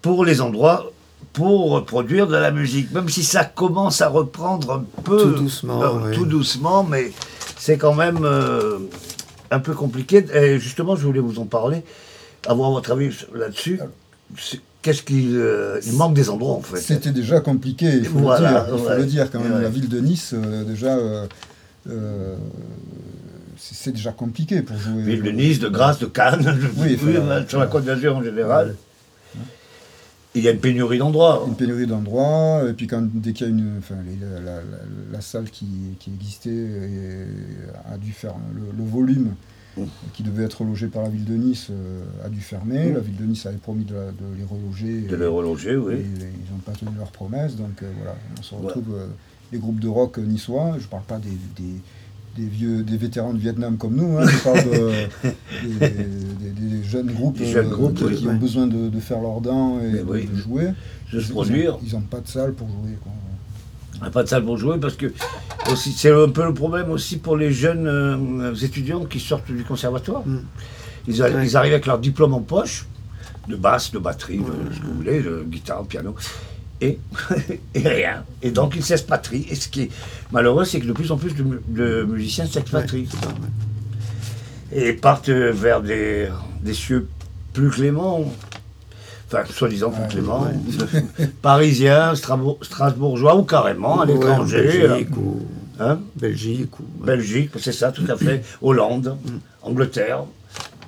pour les endroits, pour produire de la musique, même si ça commence à reprendre un peu. Tout doucement, euh. Tout doucement, mais c'est quand même euh, un peu compliqué. Et justement, je voulais vous en parler, avoir votre avis là-dessus. Qu'est-ce qu'il euh, il manque des endroits en fait C'était déjà compliqué, il faut, Voilà, le, dire, il faut ouais. le dire quand même. Ouais. La ville de Nice, euh, déjà, c'est déjà compliqué pour jouer. Ville de Nice, de Grasse, de Cannes, de- Oui, sur la. Côte d'Azur en général. Il y a une pénurie d'endroits. Une pénurie d'endroits, et puis quand, dès qu'il y a une. Enfin, la, la- la- la salle qui, qui existait et a dû faire le, le volume Mm. qui devait être logé par la ville de Nice euh, a dû fermer. Mm. La ville de Nice avait promis de, les reloger. De et- les reloger, et oui. ils n'ont pas tenu leurs promesses, donc euh, voilà, on se Ouais. retrouve euh, les groupes de rock niçois. Je parle pas des, des, des vieux, des vétérans de Vietnam comme nous. hein, je parle de- des, des- des jeunes groupes, Des jeunes euh, groupes, oui, qui ont besoin de, de faire leurs dents et de, oui. de jouer. De se produire. Ils n'ont pas de salle pour jouer. quoi. N'a pas de salle pour jouer parce que aussi, c'est un peu le problème aussi pour les jeunes euh, étudiants qui sortent du conservatoire. Mm. Ils, a- Ouais. ils arrivent avec leur diplôme en poche, de basse, de batterie, de ce que vous voulez, de guitare, piano, et, et rien. Et donc ils s'expatrient. Et ce qui est malheureux, c'est que de plus en plus de, de musiciens s'expatrient. Ouais, et partent vers des, des cieux plus cléments, enfin soi-disant plus Ouais, cléments, parisiens, strasbourgeois ou carrément à l'étranger, Belgique ou, hein, Belgique ou. Belgique, c'est ça, tout à fait, Hollande, Angleterre,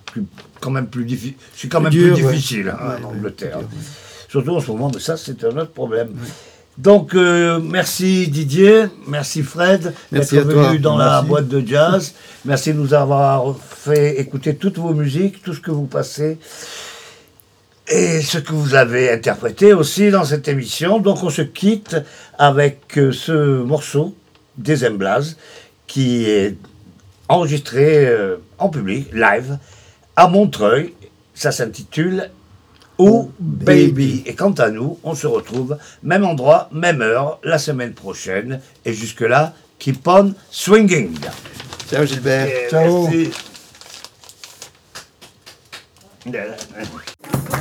plus- quand même plus difficile, c'est quand même Dur, plus difficile, hein, dur, ouais. Surtout en ce moment, mais ça c'est un autre problème. Donc euh, merci Didier, merci Fred Merci d'être venu dans la boîte de jazz. merci de nous avoir fait écouter toutes vos musiques, tout ce que vous passez et ce que vous avez interprété aussi dans cette émission. Donc on se quitte avec euh, ce morceau des Emblas qui est enregistré euh, en public, live, à Montreuil. Ça s'intitule Oh Baby. Et quant à nous, on se retrouve même endroit, même heure, la semaine prochaine. Et jusque-là, keep on swinging. Ciao Gilbert. Et Ciao. Merci.